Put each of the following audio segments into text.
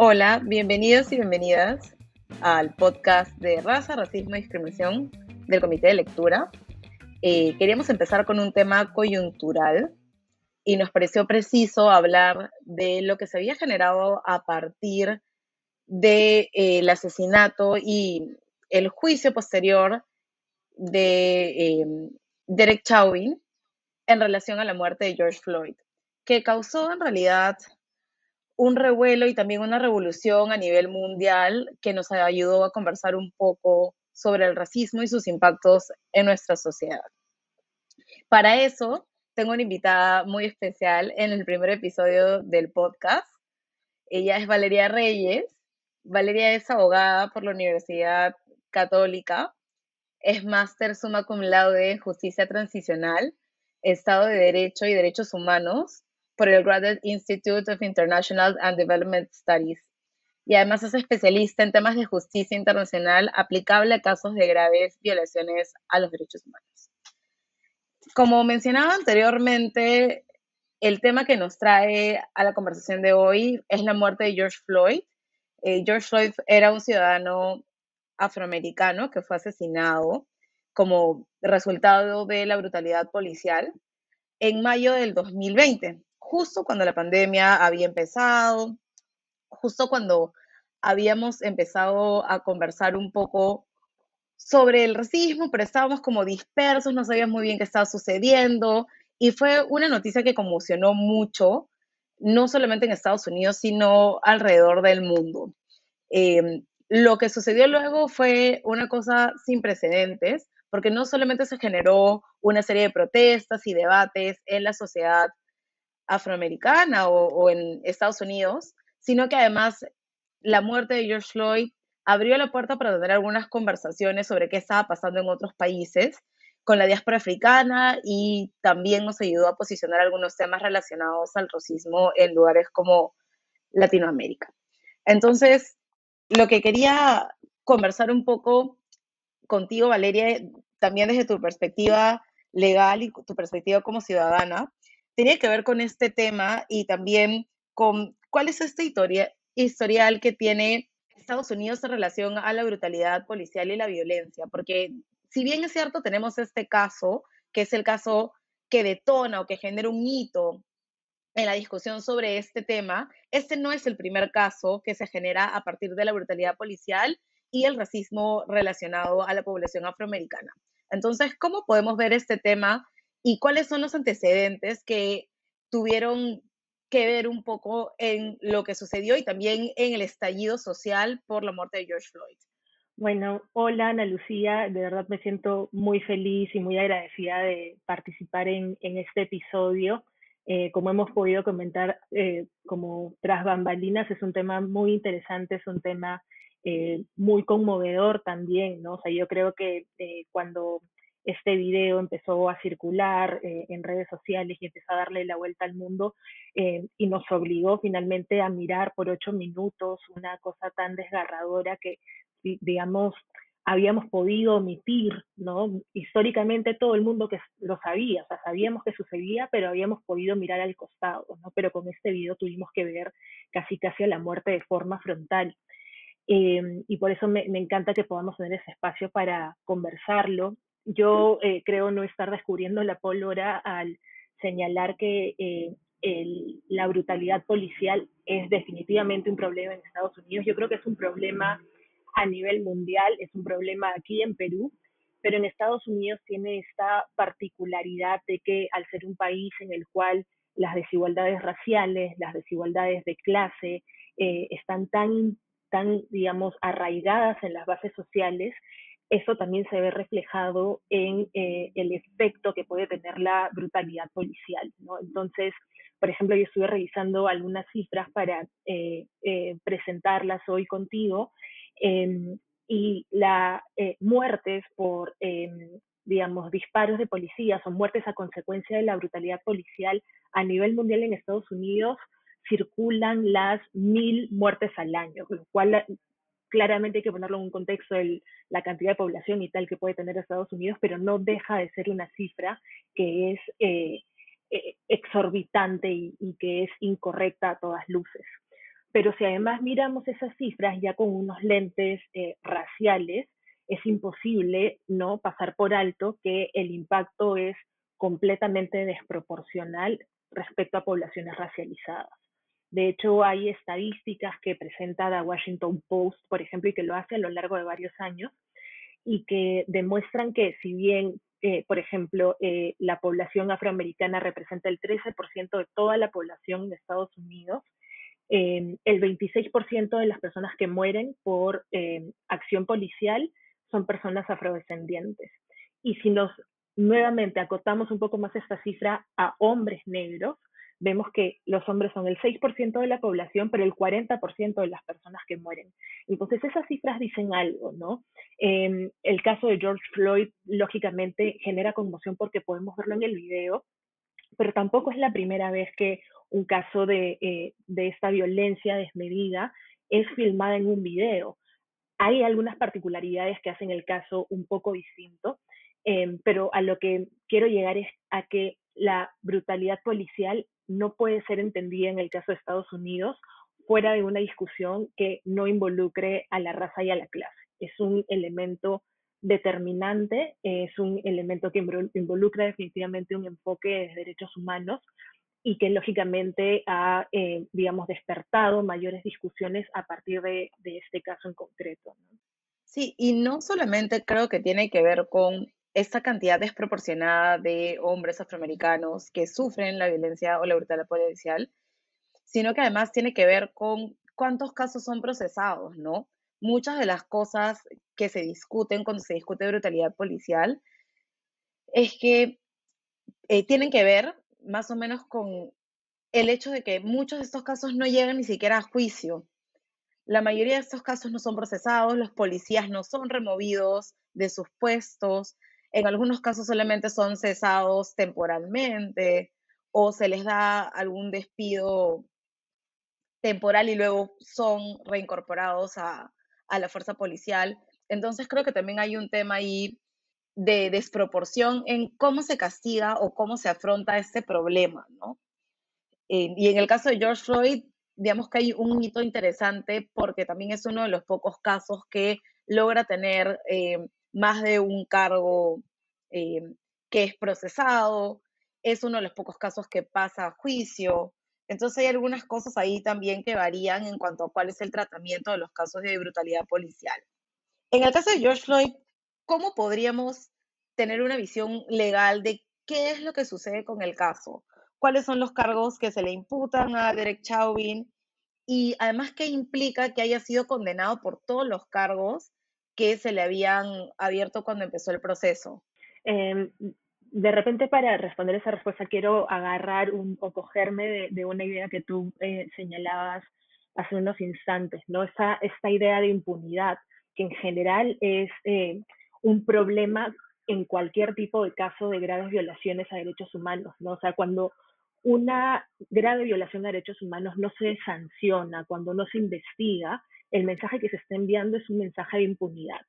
Hola, bienvenidos y bienvenidas al podcast de Raza, Racismo y Discriminación del Comité de Lectura. Eh, queríamos empezar con un tema coyuntural y nos pareció preciso hablar de lo que se había generado a partir del de, asesinato y el juicio posterior de em, Derek Chauvin en relación a la muerte de George Floyd, que causó en realidad un revuelo y también una revolución a nivel mundial que nos ayudó a conversar un poco sobre el racismo y sus impactos en nuestra sociedad. Para eso, tengo una invitada muy especial en el primer episodio del podcast. Ella es Valeria Reyes. Valeria es abogada por la Universidad Católica, es máster summa cum laude en justicia transicional, Estado de Derecho y Derechos Humanos por el Graduate Institute of International and Development Studies. Y además es especialista en temas de justicia internacional aplicable a casos de graves violaciones a los derechos humanos. Como mencionaba anteriormente, el tema que nos trae a la conversación de hoy es la muerte de George Floyd. Eh, George Floyd era un ciudadano afroamericano que fue asesinado como resultado de la brutalidad policial en mayo del 2020 justo cuando la pandemia había empezado, justo cuando habíamos empezado a conversar un poco sobre el racismo, pero estábamos como dispersos, no sabíamos muy bien qué estaba sucediendo y fue una noticia que conmocionó mucho, no solamente en Estados Unidos, sino alrededor del mundo. Em, lo que sucedió luego fue una cosa sin precedentes, porque no solamente se generó una serie de protestas y debates en la sociedad afroamericana o, en Estados Unidos, sino que además la muerte de George Floyd abrió la puerta para tener algunas conversaciones sobre qué estaba pasando en otros países con la diáspora africana y también nos ayudó a posicionar algunos temas relacionados al racismo en lugares como Latinoamérica. Entonces, lo que quería conversar un poco contigo, Valeria, también desde tu perspectiva legal y tu perspectiva como ciudadana, tenía que ver con este tema y también con cuál es este historial que tiene Estados Unidos en relación a la brutalidad policial y la violencia, porque si bien es cierto, tenemos este caso, que es el caso que detona o que genera un hito en la discusión sobre este tema, este no es el primer caso que se genera a partir de la brutalidad policial y el racismo relacionado a la población afroamericana. Entonces, ¿cómo podemos ver este tema y cuáles son los antecedentes que tuvieron que ver un poco en lo que sucedió y también en el estallido social por la muerte de George Floyd. Bueno, hola Ana Lucía, de verdad me siento muy feliz y muy agradecida de participar en, este episodio. Eh, como hemos podido comentar, eh, como tras bambalinas, es un tema muy interesante, es un tema eh, muy conmovedor también, ¿no? O sea, yo creo que cuando este video empezó a circular eh, en redes sociales y empezó a darle la vuelta al mundo eh, y nos obligó finalmente a mirar por ocho minutos una cosa tan desgarradora que, digamos, habíamos podido omitir, ¿no? Históricamente todo el mundo lo sabía, o sea, sabíamos que sucedía, pero habíamos podido mirar al costado, ¿no? Pero con este video tuvimos que ver casi casi a la muerte de forma frontal. Eh, y por eso me, me, encanta que podamos tener ese espacio para conversarlo yo eh, creo no estar descubriendo la pólvora al señalar que eh, la brutalidad policial es definitivamente un problema en Estados Unidos. Yo creo que es un problema a nivel mundial, es un problema aquí en Perú, pero en Estados Unidos tiene esta particularidad de que al ser un país en el cual las desigualdades raciales, las desigualdades de clase eh, están tan, tan, digamos, arraigadas en las bases sociales, eso también se ve reflejado en eh, el efecto que puede tener la brutalidad policial. ¿no? Entonces, por ejemplo, yo estuve revisando algunas cifras para eh, eh, presentarlas hoy contigo em, y las muertes por, em, digamos, disparos de policías o muertes a consecuencia de la brutalidad policial a nivel mundial en Estados Unidos circulan las mil muertes al año, lo cual claramente hay que ponerlo en un contexto de la cantidad de población y tal que puede tener Estados Unidos, pero no deja de ser una cifra que es eh, eh, exorbitante y, que es incorrecta a todas luces. pero si además miramos esas cifras ya con unos lentes eh, raciales, es imposible no pasar por alto que el impacto es completamente desproporcional respecto a poblaciones racializadas. De hecho, hay estadísticas que presenta la Washington Post, por ejemplo, y que lo hace a lo largo de varios años, y que demuestran que si bien, eh, por ejemplo, eh, la población afroamericana representa el 13% de toda la población de Estados Unidos, eh, el 26% de las personas que mueren por acción policial son personas afrodescendientes. Y si nos nuevamente acotamos un poco más esta cifra a hombres negros, vemos que los hombres son el 6% de la población, pero el 40% de las personas que mueren. Entonces, esas cifras dicen algo, ¿no? Em, el caso de George Floyd, lógicamente, genera conmoción porque podemos verlo en el video, pero tampoco es la primera vez que un caso de, eh, de esta violencia desmedida es filmada en un video. Hay algunas particularidades que hacen el caso un poco distinto, em, pero a lo que quiero llegar es a que la brutalidad policial no puede ser entendida en el caso de Estados Unidos fuera de una discusión que no involucre a la raza y a la clase. Es un elemento determinante, es un elemento que involucra definitivamente un enfoque de derechos humanos y que lógicamente ha, eh, digamos, despertado mayores discusiones a partir de, este caso en concreto. Sí, y no solamente creo que tiene que ver con esta cantidad desproporcionada de hombres afroamericanos que sufren la violencia o la brutalidad policial, sino que además tiene que ver con cuántos casos son procesados, ¿no? Muchas de las cosas que se discuten cuando se discute brutalidad policial es que eh, tienen que ver más o menos con el hecho de que muchos de estos casos no llegan ni siquiera a juicio. La mayoría de estos casos no son procesados, los policías no son removidos de sus puestos, en algunos casos solamente son cesados temporalmente o se les da algún despido temporal y luego son reincorporados a, la fuerza policial. Entonces creo que también hay un tema ahí de desproporción en cómo se castiga o cómo se afronta este problema, ¿no? Eh, y en el caso de George Floyd, digamos que hay un hito interesante porque también es uno de los pocos casos que logra tener eh, más de un cargo eh, que es procesado, es uno de los pocos casos que pasa a juicio. Entonces hay algunas cosas ahí también que varían en cuanto a cuál es el tratamiento de los casos de brutalidad policial. En el caso de George Floyd, ¿cómo podríamos tener una visión legal de qué es lo que sucede con el caso? ¿Cuáles son los cargos que se le imputan a Derek Chauvin? Y además, ¿qué implica que haya sido condenado por todos los cargos que se le habían abierto cuando empezó el proceso. Em, de repente para responder esa respuesta quiero agarrar un, o cogerme de, una idea que tú eh, señalabas hace unos instantes, ¿no? Esta, esta idea de impunidad, que en general es eh, un problema en cualquier tipo de caso de graves violaciones a derechos humanos, ¿no? O sea, cuando una grave violación a derechos humanos no se sanciona, cuando no se investiga, el mensaje que se está enviando es un mensaje de impunidad.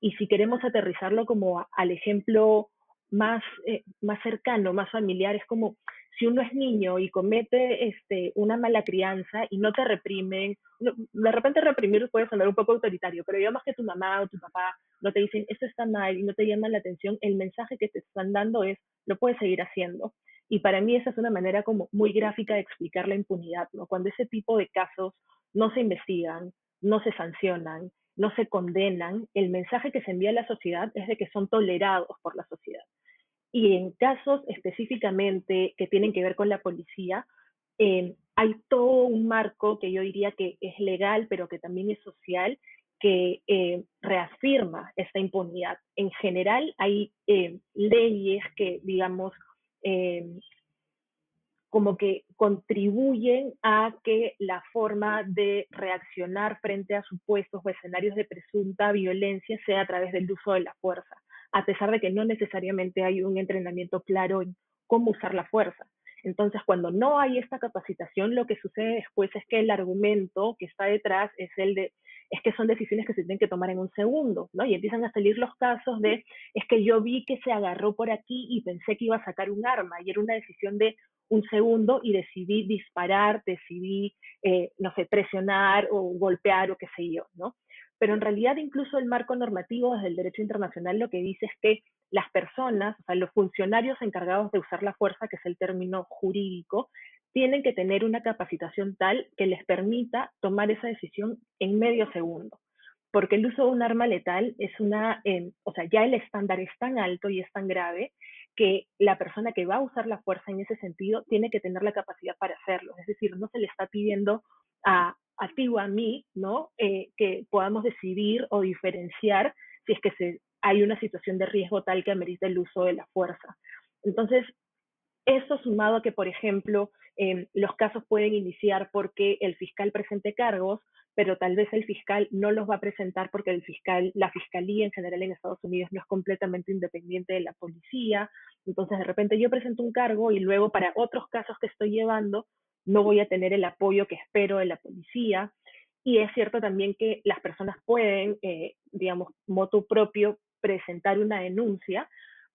Y si queremos aterrizarlo como al ejemplo más, eh, más cercano, más familiar, es como si uno es niño y comete este, una mala crianza y no te reprimen, de repente reprimir puede sonar un poco autoritario, pero digamos que tu mamá o tu papá no te dicen esto está mal y no te llaman la atención, el mensaje que te están dando es lo puedes seguir haciendo. Y para mí esa es una manera como muy gráfica de explicar la impunidad, ¿no? Cuando ese tipo de casos no se investigan, no se sancionan, no se condenan, el mensaje que se envía a la sociedad es de que son tolerados por la sociedad. Y en casos específicamente que tienen que ver con la policía, eh, hay todo un marco que yo diría que es legal, pero que también es social, que eh, reafirma esta impunidad. En general, hay eh, leyes que, digamos, como que contribuyen a que la forma de reaccionar frente a supuestos o escenarios de presunta violencia sea a través del uso de la fuerza, a pesar de que no necesariamente hay un entrenamiento claro en cómo usar la fuerza. Entonces, cuando no hay esta capacitación, lo que sucede después es que el argumento que está detrás es el de, es que son decisiones que se tienen que tomar en un segundo, ¿no? Y empiezan a salir los casos de, es que yo vi que se agarró por aquí y pensé que iba a sacar un arma, y era una decisión de un segundo y decidí disparar, decidí, eh, no sé, presionar o golpear o qué sé yo, ¿no? Pero en realidad incluso el marco normativo desde el derecho internacional lo que dice es que las personas, o sea, los funcionarios encargados de usar la fuerza, que es el término jurídico, tienen que tener una capacitación tal que les permita tomar esa decisión en medio segundo. Porque el uso de un arma letal es una, eh, o sea, ya el estándar es tan alto y es tan grave que la persona que va a usar la fuerza en ese sentido tiene que tener la capacidad para hacerlo. Es decir, no se le está pidiendo a, ti o a mí, ¿no? Eh, que podamos decidir o diferenciar si es que se, hay una situación de riesgo tal que amerita el uso de la fuerza. Entonces, esto sumado a que, por ejemplo, em, los casos pueden iniciar porque el fiscal presente cargos, pero tal vez el fiscal no los va a presentar porque el fiscal, la fiscalía en general en Estados Unidos no es completamente independiente de la policía. Entonces, de repente yo presento un cargo y luego para otros casos que estoy llevando no voy a tener el apoyo que espero de la policía. Y es cierto también que las personas pueden, eh, digamos, motu propio, presentar una denuncia,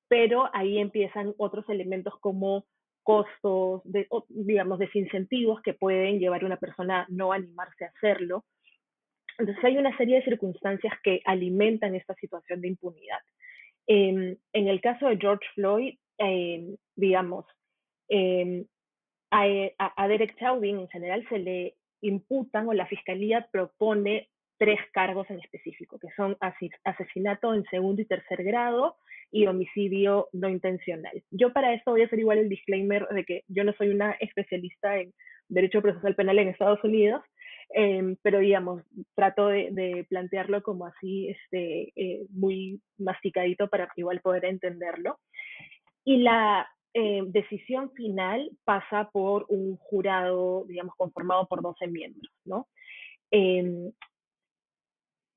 pero ahí empiezan otros elementos como costos, de, digamos, desincentivos que pueden llevar a una persona a no animarse a hacerlo. Entonces hay una serie de circunstancias que alimentan esta situación de impunidad. en el caso de George Floyd, em, digamos, em, a, a, Derek Chauvin en general se le imputan o la fiscalía propone tres cargos en específico, que son asesinato en segundo y tercer grado y homicidio no intencional. Yo para esto voy a hacer igual el disclaimer de que yo no soy una especialista en derecho procesal penal en Estados Unidos, em, pero digamos, trato de, plantearlo como así, este, eh, muy masticadito para igual poder entenderlo. Y la eh, decisión final pasa por un jurado, digamos, conformado por 12 miembros, ¿no?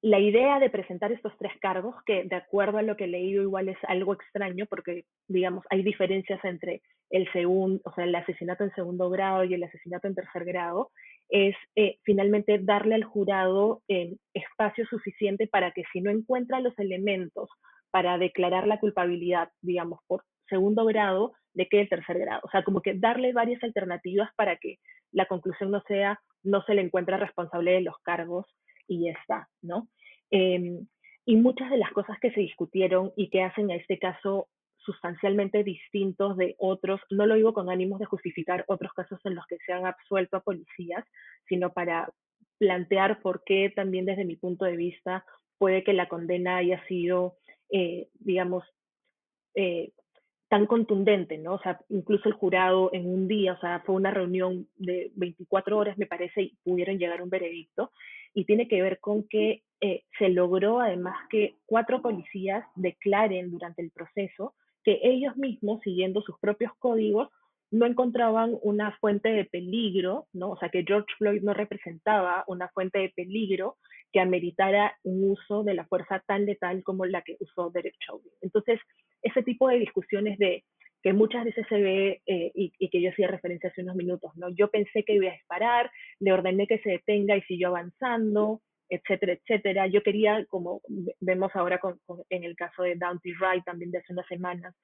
La idea de presentar estos tres cargos, que de acuerdo a lo que he leído igual es algo extraño porque, digamos, hay diferencias entre el segundo, o sea, el asesinato en segundo grado y el asesinato en tercer grado, es eh, finalmente darle al jurado eh, espacio suficiente para que si no encuentra los elementos para declarar la culpabilidad, digamos, por segundo grado, de que el tercer grado. O sea, como que darle varias alternativas para que la conclusión no sea no se le encuentra responsable de los cargos y está, ¿no? Em, y muchas de las cosas que se discutieron y que hacen a este caso sustancialmente distintos de otros, no lo digo con ánimos de justificar otros casos en los que se han absuelto a policías, sino para plantear por qué también desde mi punto de vista puede que la condena haya sido, eh, digamos, eh, tan contundente, ¿no? O sea, incluso el jurado en un día, o sea, fue una reunión de 24 horas, me parece, y pudieron llegar a un veredicto, y tiene que ver con que eh, se logró además que cuatro policías declaren durante el proceso que ellos mismos, siguiendo sus propios códigos, no encontraban una fuente de peligro, ¿no? O sea, que George Floyd no representaba una fuente de peligro que ameritara un uso de la fuerza tan letal como la que usó Derek Chauvin. Entonces, ese tipo de discusiones de que muchas veces se ve eh, y, que yo hacía referencia hace unos minutos, ¿no? Yo pensé que iba a disparar, le ordené que se detenga y siguió avanzando, etcétera, etcétera. Yo quería, como vemos ahora en el caso de Downty Wright también de hace unas semanas,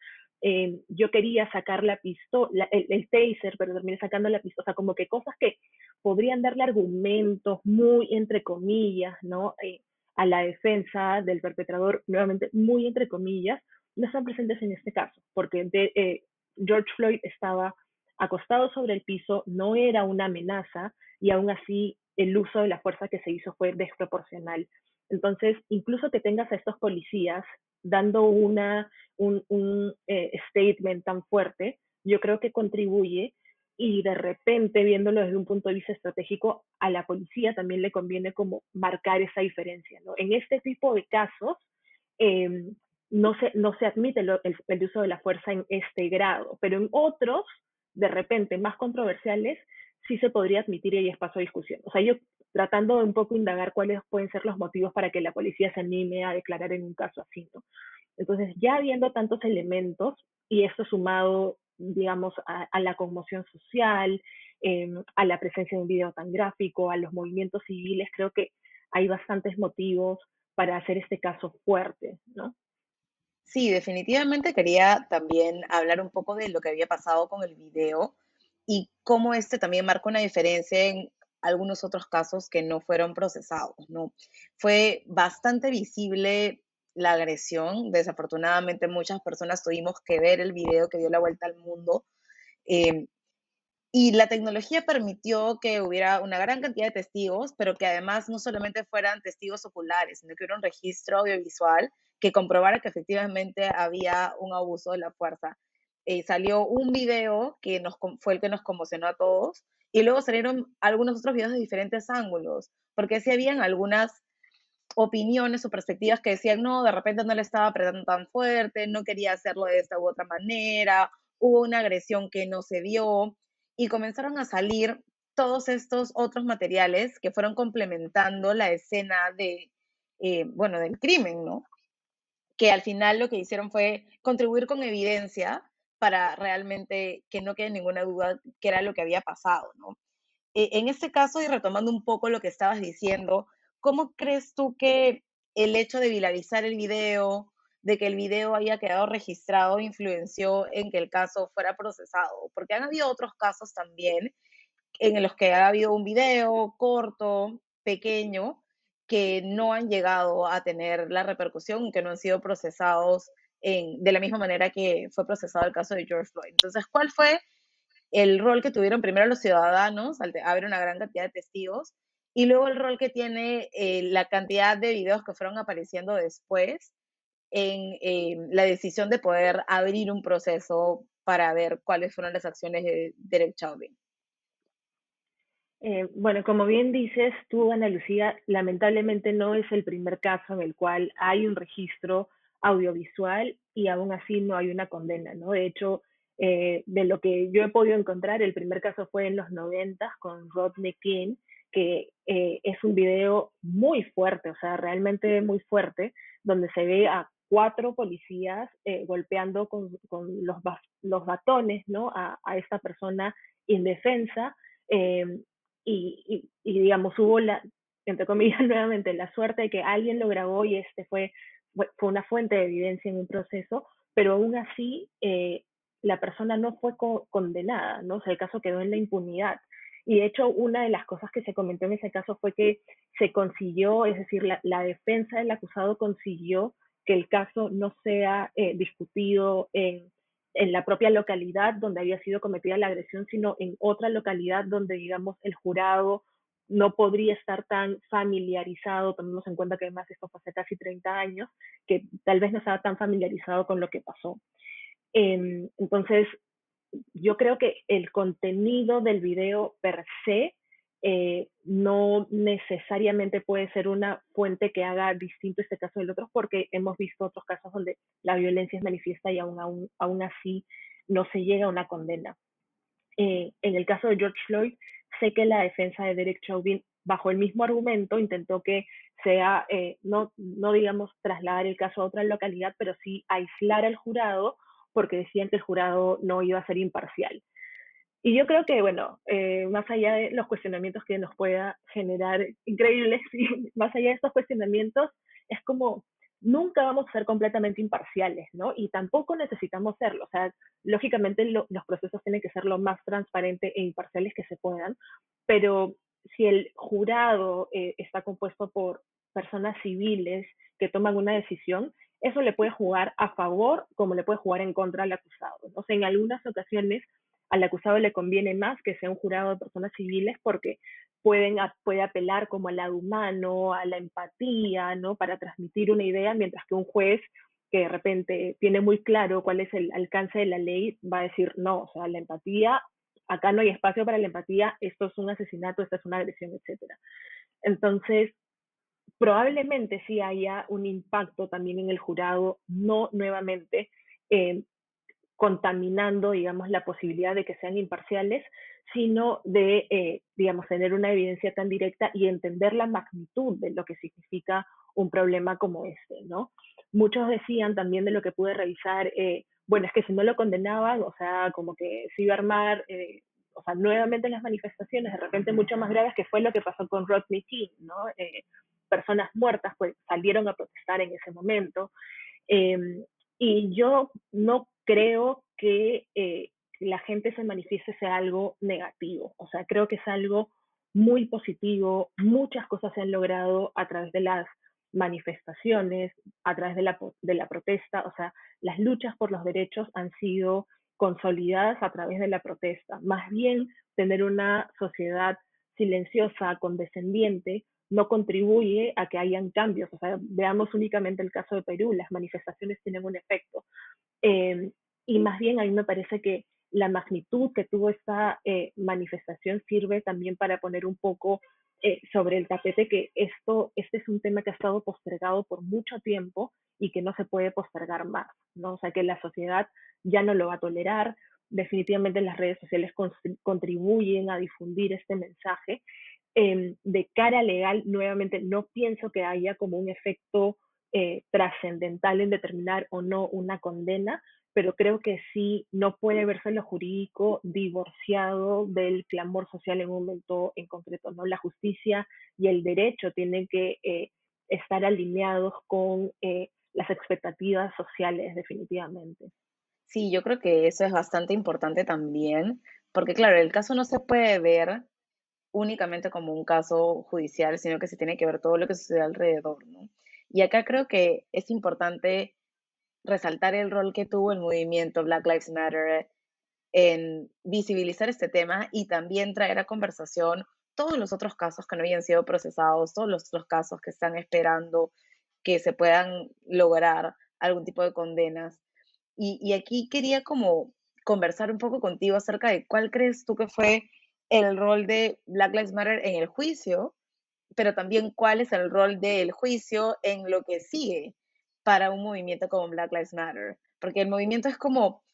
eh, yo quería sacar la pistola, el, taser, pero terminé sacando la pistola, o sea, como que cosas que podrían darle argumentos muy entre comillas, ¿no? Eh, a la defensa del perpetrador, nuevamente muy entre comillas, no están presentes en este caso, porque eh, George Floyd estaba acostado sobre el piso, no era una amenaza y aún así el uso de la fuerza que se hizo fue desproporcional. Entonces, incluso que tengas a estos policías dando una, un, un eh, statement tan fuerte, yo creo que contribuye y de repente, viéndolo desde un punto de vista estratégico, a la policía también le conviene como marcar esa diferencia. ¿no? En este tipo de casos, em, no, se, no se admite el, uso de la fuerza en este grado, pero en otros, de repente, más controversiales, sí se podría admitir y hay espacio a discusión. O sea, yo tratando de un poco indagar cuáles pueden ser los motivos para que la policía se anime a declarar en un caso así. Entonces, ya viendo tantos elementos, y esto sumado, digamos, a, la conmoción social, em, a la presencia de un video tan gráfico, a los movimientos civiles, creo que hay bastantes motivos para hacer este caso fuerte, ¿no? Sí, definitivamente quería también hablar un poco de lo que había pasado con el video y cómo este también marca una diferencia en algunos otros casos que no fueron procesados, ¿no? Fue bastante visible la agresión. Desafortunadamente, muchas personas tuvimos que ver el video que dio la vuelta al mundo. Eh, y la tecnología permitió que hubiera una gran cantidad de testigos, pero que además no solamente fueran testigos oculares, sino que hubiera un registro audiovisual que comprobara que efectivamente había un abuso de la fuerza. Eh, salió un video que nos, fue el que nos conmocionó a todos, y luego salieron algunos otros videos de diferentes ángulos, porque sí habían algunas opiniones o perspectivas que decían, no, de repente no le estaba apretando tan fuerte, no quería hacerlo de esta u otra manera, hubo una agresión que no se dio y comenzaron a salir todos estos otros materiales que fueron complementando la escena de, eh, bueno, del crimen, ¿no? Que al final lo que hicieron fue contribuir con evidencia para realmente que no quede ninguna duda que era lo que había pasado, ¿no? E, en este caso, y retomando un poco lo que estabas diciendo, ¿cómo crees tú que el hecho de viralizar el video, de que el video haya quedado registrado influenció en que el caso fuera procesado, porque han habido otros casos también en los que ha habido un video corto, pequeño, que no han llegado a tener la repercusión, que no han sido procesados en, de la misma manera que fue procesado el caso de George Floyd. Entonces, ¿cuál fue el rol que tuvieron primero los ciudadanos al haber una gran cantidad de testigos y luego el rol que tiene eh, la cantidad de videos que fueron apareciendo después en eh, la decisión de poder abrir un proceso para ver cuáles fueron las acciones de Derek Chauvin. Eh, bueno, como bien dices tú, Ana Lucía, lamentablemente no es el primer caso en el cual hay un registro audiovisual y aún así no hay una condena, ¿no? De hecho, eh, de lo que yo he podido encontrar, el primer caso fue en los 90 con Rodney King, que es un video muy fuerte, o sea, realmente muy fuerte, donde se ve a cuatro policías eh, golpeando con, los, los, batones ¿no? a, esta persona indefensa eh, y, digamos, hubo la, entre comillas, nuevamente, la suerte de que alguien lo grabó y este fue, fue una fuente de evidencia en un proceso, pero aún así eh, la persona no fue condenada, ¿no? O sea, el caso quedó en la impunidad. Y de hecho, una de las cosas que se comentó en ese caso fue que se consiguió, es decir, la, la defensa del acusado consiguió que el caso no sea eh, discutido en, en, la propia localidad donde había sido cometida la agresión, sino en otra localidad donde, digamos, el jurado no podría estar tan familiarizado, tomemos en cuenta que además esto fue hace casi 30 años, que tal vez no estaba tan familiarizado con lo que pasó. Em, entonces, yo creo que el contenido del video per se eh, no necesariamente puede ser una fuente que haga distinto este caso del otro, porque hemos visto otros casos donde la violencia es manifiesta y aún, aún, así no se llega a una condena. Eh, en el caso de George Floyd, sé que la defensa de Derek Chauvin, bajo el mismo argumento, intentó que sea, eh, no, no digamos trasladar el caso a otra localidad, pero sí aislar al jurado, porque decían que el jurado no iba a ser imparcial. Y yo creo que, bueno, eh, más allá de los cuestionamientos que nos pueda generar increíbles, más allá de estos cuestionamientos, es como nunca vamos a ser completamente imparciales, ¿no? Y tampoco necesitamos serlo. O sea, lógicamente los procesos tienen que ser lo más transparentes e imparciales que se puedan, pero si el jurado eh, está compuesto por personas civiles que toman una decisión, eso le puede jugar a favor como le puede jugar en contra al acusado. O sea, en algunas ocasiones al acusado le conviene más que sea un jurado de personas civiles porque pueden, puede apelar como al lado humano, a la empatía, ¿no? Para transmitir una idea, mientras que un juez que de repente tiene muy claro cuál es el alcance de la ley va a decir, no, o sea, la empatía, acá no hay espacio para la empatía, esto es un asesinato, esto es una agresión, etc. Entonces, probablemente sí haya un impacto también en el jurado, no nuevamente eh, contaminando, digamos, la posibilidad de que sean imparciales, sino de, eh, digamos, tener una evidencia tan directa y entender la magnitud de lo que significa un problema como este, ¿no? Muchos decían también de lo que pude revisar, eh, bueno, es que si no lo condenaban, o sea, como que se iba a armar, eh, o sea, nuevamente las manifestaciones, de repente mucho más graves, que fue lo que pasó con Rodney King, ¿no? personas muertas pues salieron a protestar en ese momento. Em, y yo no creo que eh, la gente se manifieste sea algo negativo. O sea, creo que es algo muy positivo. Muchas cosas se han logrado a través de las manifestaciones, a través de la, de la protesta. O sea, las luchas por los derechos han sido consolidadas a través de la protesta. Más bien, tener una sociedad silenciosa, condescendiente, no contribuye a que hayan cambios. O sea, veamos únicamente el caso de Perú, las manifestaciones tienen un efecto. Eh, y más bien a mí me parece que la magnitud que tuvo esta eh, manifestación sirve también para poner un poco eh, sobre el tapete que esto, este es un tema que ha estado postergado por mucho tiempo y que no se puede postergar más, ¿no? O sea, que la sociedad ya no lo va a tolerar, definitivamente las redes sociales contribuyen a difundir este mensaje. Em, de cara legal, nuevamente, no pienso que haya como un efecto eh, trascendental en determinar o no una condena, pero creo que sí no puede verse lo jurídico divorciado del clamor social en un momento en concreto, ¿no? La justicia y el derecho tienen que eh, estar alineados con eh, las expectativas sociales, definitivamente. Sí, yo creo que eso es bastante importante también, porque claro, el caso no se puede ver únicamente como un caso judicial, sino que se tiene que ver todo lo que sucede alrededor, ¿no? Y acá creo que es importante resaltar el rol que tuvo el movimiento Black Lives Matter en visibilizar este tema y también traer a conversación todos los otros casos que no habían sido procesados, todos los otros casos que están esperando que se puedan lograr algún tipo de condenas. Y, y aquí quería como conversar un poco contigo acerca de cuál crees tú que fue el rol de Black Lives Matter en el juicio, pero también cuál es el rol del juicio en lo que sigue para un movimiento como Black Lives Matter, porque el movimiento es como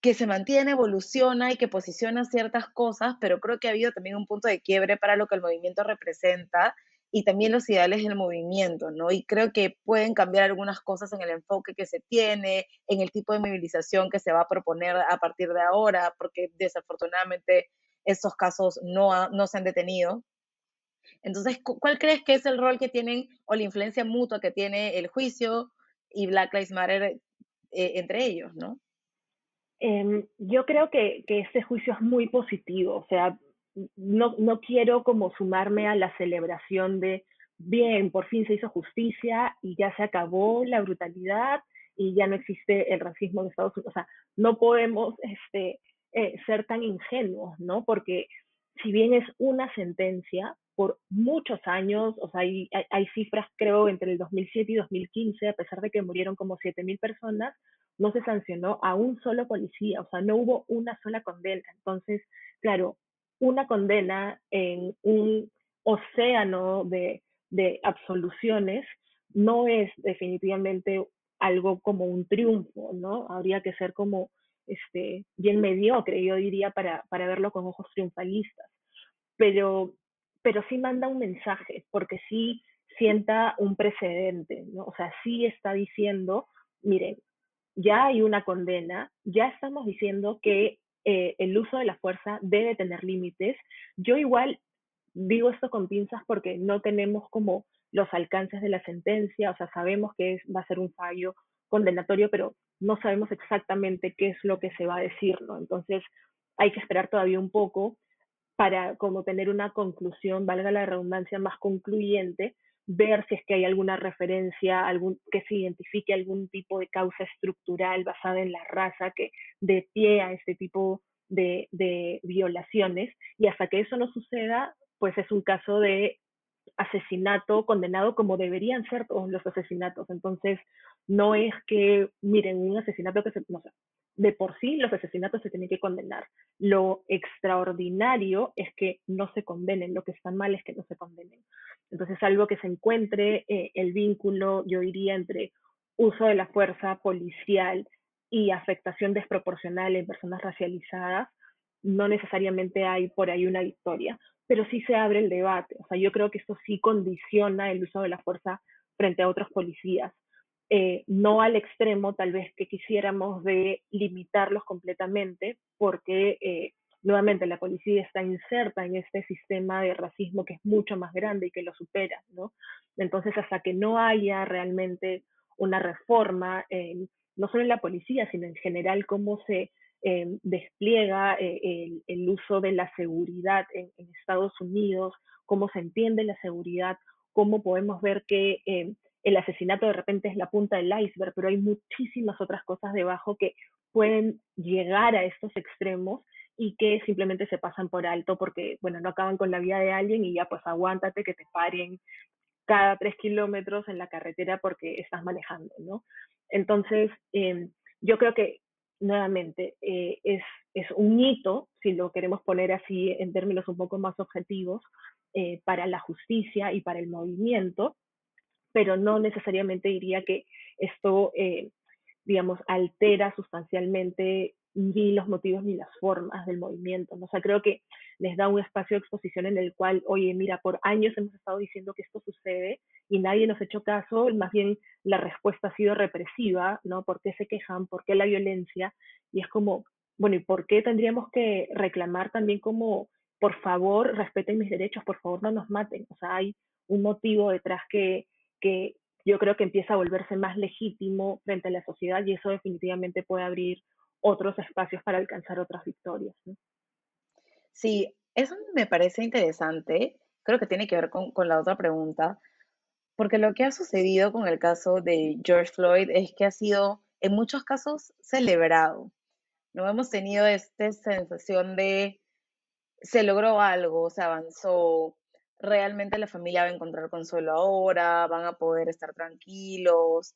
que se mantiene, evoluciona y que posiciona ciertas cosas, pero creo que ha habido también un punto de quiebre para lo que el movimiento representa y también los ideales del movimiento, ¿no? Y creo que pueden cambiar algunas cosas en el enfoque que se tiene, en el tipo de movilización que se va a proponer a partir de ahora, porque desafortunadamente estos casos no, no se han detenido. Entonces, ¿cuál crees que es el rol que tienen o la influencia mutua que tiene el juicio y Black Lives Matter eh, entre ellos, no? Em, yo creo que, que este juicio es muy positivo, o sea, no, no quiero como sumarme a la celebración de, bien, por fin se hizo justicia y ya se acabó la brutalidad y ya no existe el racismo en Estados Unidos. O sea, no podemos este, eh, ser tan ingenuos, ¿no? Porque si bien es una sentencia, por muchos años, o sea, hay, cifras, creo, entre el 2007 y 2015, a pesar de que murieron como 7.000 personas, no se sancionó a un solo policía, o sea, no hubo una sola condena. Entonces, claro, una condena en un océano de absoluciones no es definitivamente algo como un triunfo, ¿no? Habría que ser como este, bien mediocre, yo diría, para, para verlo con ojos triunfalistas. Pero pero sí manda un mensaje, porque sí sienta un precedente, ¿no? O sea, sí está diciendo, miren, ya hay una condena, ya estamos diciendo que eh, el uso de la fuerza debe tener límites. Yo igual digo esto con pinzas porque no tenemos como los alcances de la sentencia, o sea, sabemos que va a ser un fallo condenatorio, pero no sabemos exactamente qué es lo que se va a decir, ¿no? Entonces, hay que esperar todavía un poco para como tener una conclusión, valga la redundancia, más concluyente, ver si es que hay alguna referencia, algún, que se identifique algún tipo de causa estructural basada en la raza que de pie a este tipo de violaciones. Y hasta que eso no suceda, pues es un caso de asesinato condenado como deberían ser todos los asesinatos. Entonces, no es que, miren, un asesinato que se, no sé, de por sí los asesinatos se tienen que condenar. Lo extraordinario es que no se condenen, lo que está mal es que no se condenen. Entonces, algo que se encuentre eh, el vínculo, yo diría, entre uso de la fuerza policial y afectación desproporcional en personas racializadas, no necesariamente hay por ahí una victoria, pero sí se abre el debate. O sea, yo creo que esto sí condiciona el uso de la fuerza frente a otros policías. Eh, no al extremo tal vez que quisiéramos de limitarlos completamente, porque eh, nuevamente la policía está inserta en este sistema de racismo que es mucho más grande y que lo supera, ¿no? Entonces, hasta que no haya realmente una reforma, no solo en la policía, sino en general cómo se eh, despliega el, uso de la seguridad en, Estados Unidos, cómo se entiende la seguridad, cómo podemos ver que el asesinato de repente es la punta del iceberg, pero hay muchísimas otras cosas debajo que pueden llegar a estos extremos y que simplemente se pasan por alto porque, bueno, no acaban con la vida de alguien y ya pues aguántate que te paren cada tres kilómetros en la carretera porque estás manejando, ¿no? Entonces, em, yo creo que nuevamente eh, es, es un hito, si lo queremos poner así en términos un poco más objetivos, eh, para la justicia y para el movimiento, pero no necesariamente diría que esto, eh, digamos, altera sustancialmente ni los motivos ni las formas del movimiento. O sea, creo que les da un espacio de exposición en el cual, oye, mira, por años hemos estado diciendo que esto sucede y nadie nos ha hecho caso, más bien la respuesta ha sido represiva, ¿no? ¿Por qué se quejan? ¿Por qué la violencia? Y es como, bueno, ¿y por qué tendríamos que reclamar también como, por favor, respeten mis derechos, por favor, no nos maten? O sea, hay un motivo detrás que, que yo creo que empieza a volverse más legítimo frente a la sociedad y eso definitivamente puede abrir otros espacios para alcanzar otras victorias. Sí, eso me parece interesante. Creo que tiene que ver con, con la otra pregunta, porque lo que ha sucedido con el caso de George Floyd es que ha sido en muchos casos celebrado. No hemos tenido esta sensación de se logró algo, se avanzó, realmente la familia va a encontrar consuelo ahora, van a poder estar tranquilos,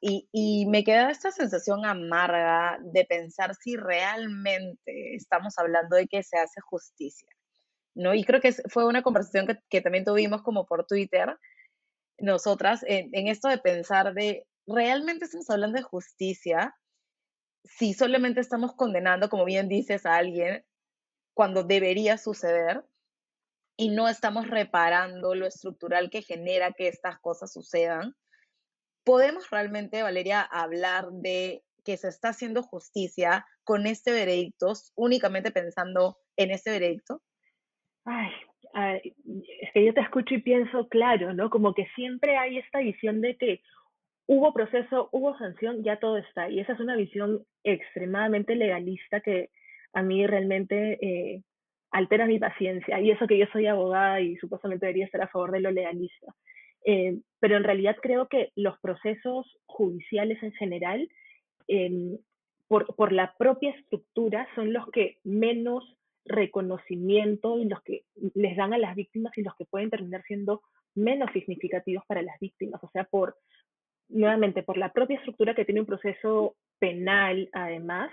y, me queda esta sensación amarga de pensar si realmente estamos hablando de que se hace justicia, ¿no? Y creo que fue una conversación que, también tuvimos como por Twitter, nosotras, en, en, esto de pensar de, ¿realmente estamos hablando de justicia? Si solamente estamos condenando, como bien dices, a alguien cuando debería suceder y no estamos reparando lo estructural que genera que estas cosas sucedan ¿Podemos realmente, Valeria, hablar de que se está haciendo justicia con este veredicto, únicamente pensando en este veredicto? Ay, es que yo te escucho y pienso, claro, ¿no? Como que siempre hay esta visión de que hubo proceso, hubo sanción, ya todo está. Y esa es una visión extremadamente legalista que a mí realmente eh, altera mi paciencia. Y eso que yo soy abogada y supuestamente debería estar a favor de lo legalista. Eh, pero en realidad creo que los procesos judiciales en general, em, por, por, la propia estructura, son los que menos reconocimiento y los que les dan a las víctimas y los que pueden terminar siendo menos significativos para las víctimas. O sea, por, nuevamente, por la propia estructura que tiene un proceso penal, además,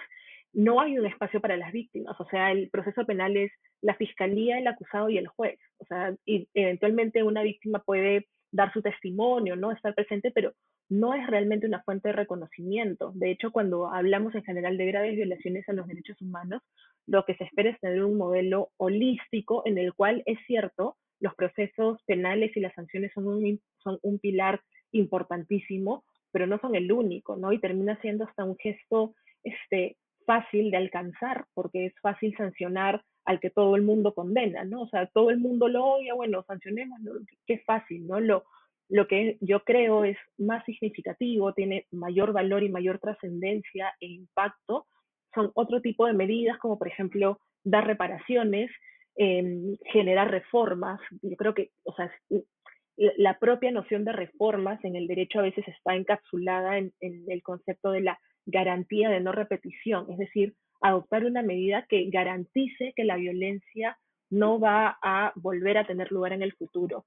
no hay un espacio para las víctimas. O sea, el proceso penal es la fiscalía, el acusado y el juez. O sea, y eventualmente una víctima puede dar su testimonio, ¿no? Estar presente, pero no es realmente una fuente de reconocimiento. De hecho, cuando hablamos en general de graves violaciones a los derechos humanos, lo que se espera es tener un modelo holístico en el cual es cierto, los procesos penales y las sanciones son un, son un pilar importantísimo, pero no son el único, ¿no? Y termina siendo hasta un gesto este, fácil de alcanzar, porque es fácil sancionar al que todo el mundo condena, ¿no? O sea, todo el mundo lo odia, bueno, sancionemos, qué fácil, ¿no? Lo, lo que yo creo es más significativo, tiene mayor valor y mayor trascendencia e impacto, son otro tipo de medidas, como por ejemplo dar reparaciones, em, generar reformas. Yo creo que, o sea, la propia noción de reformas en el derecho a veces está encapsulada en el concepto de la garantía de no repetición, es decir, adoptar una medida que garantice que la violencia no va a volver a tener lugar en el futuro.